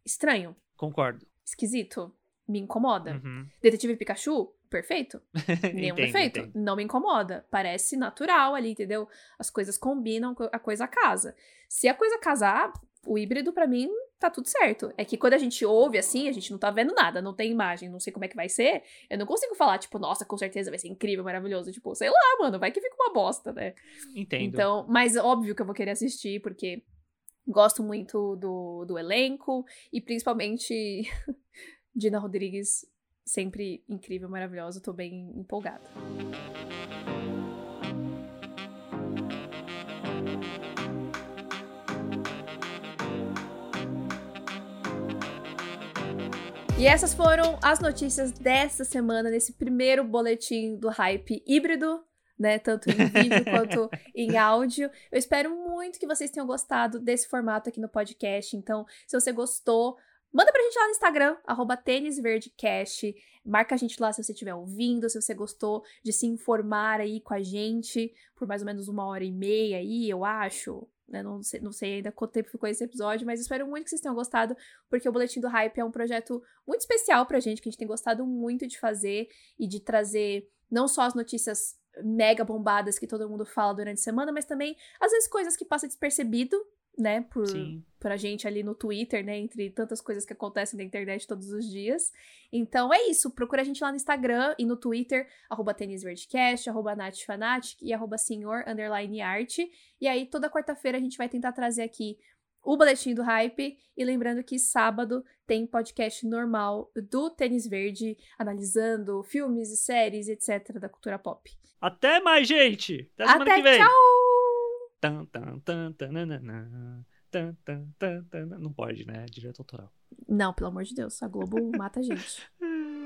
estranho. Concordo. Esquisito. Me incomoda. Uhum. Detetive Pikachu, perfeito. Nenhum entendo, defeito. Entendo. Não me incomoda. Parece natural ali, entendeu? As coisas combinam, a coisa casa. Se a coisa casar, o híbrido para mim tá tudo certo. É que quando a gente ouve assim, a gente não tá vendo nada, não tem imagem, não sei como é que vai ser. Eu não consigo falar, tipo, nossa, com certeza vai ser incrível, maravilhoso. Tipo, sei lá, mano, vai que fica uma bosta, né? Entendo. Então, mas óbvio que eu vou querer assistir, porque gosto muito do, do elenco e principalmente Dina Rodrigues, sempre incrível, maravilhosa. Tô bem empolgada. E essas foram as notícias desta semana, nesse primeiro boletim do hype híbrido, né? Tanto em vídeo quanto em áudio. Eu espero muito que vocês tenham gostado desse formato aqui no podcast. Então, se você gostou, manda pra gente lá no Instagram, arroba tênisverdecast. Marca a gente lá se você estiver ouvindo, se você gostou de se informar aí com a gente por mais ou menos uma hora e meia aí, eu acho. Né? Não, sei, não sei ainda quanto tempo ficou esse episódio, mas espero muito que vocês tenham gostado, porque o Boletim do Hype é um projeto muito especial pra gente, que a gente tem gostado muito de fazer e de trazer não só as notícias mega bombadas que todo mundo fala durante a semana, mas também, às vezes, coisas que passam despercebido, né, por, por a gente ali no Twitter, né, entre tantas coisas que acontecem na internet todos os dias. Então é isso, procura a gente lá no Instagram e no Twitter, arroba tenisverdecast, arroba natfanatic e arroba senhor, underline arte. E aí toda quarta-feira a gente vai tentar trazer aqui o boletim do hype. E lembrando que sábado tem podcast normal do Tênis Verde, analisando filmes e séries, etc., da cultura pop. Até mais, gente! Até semana Até, que vem! tchau! Tan, tan, tan, tananana. Tan, tan, tan, tan. Não pode, né? Direito autoral. Não, pelo amor de Deus, a Globo mata a gente.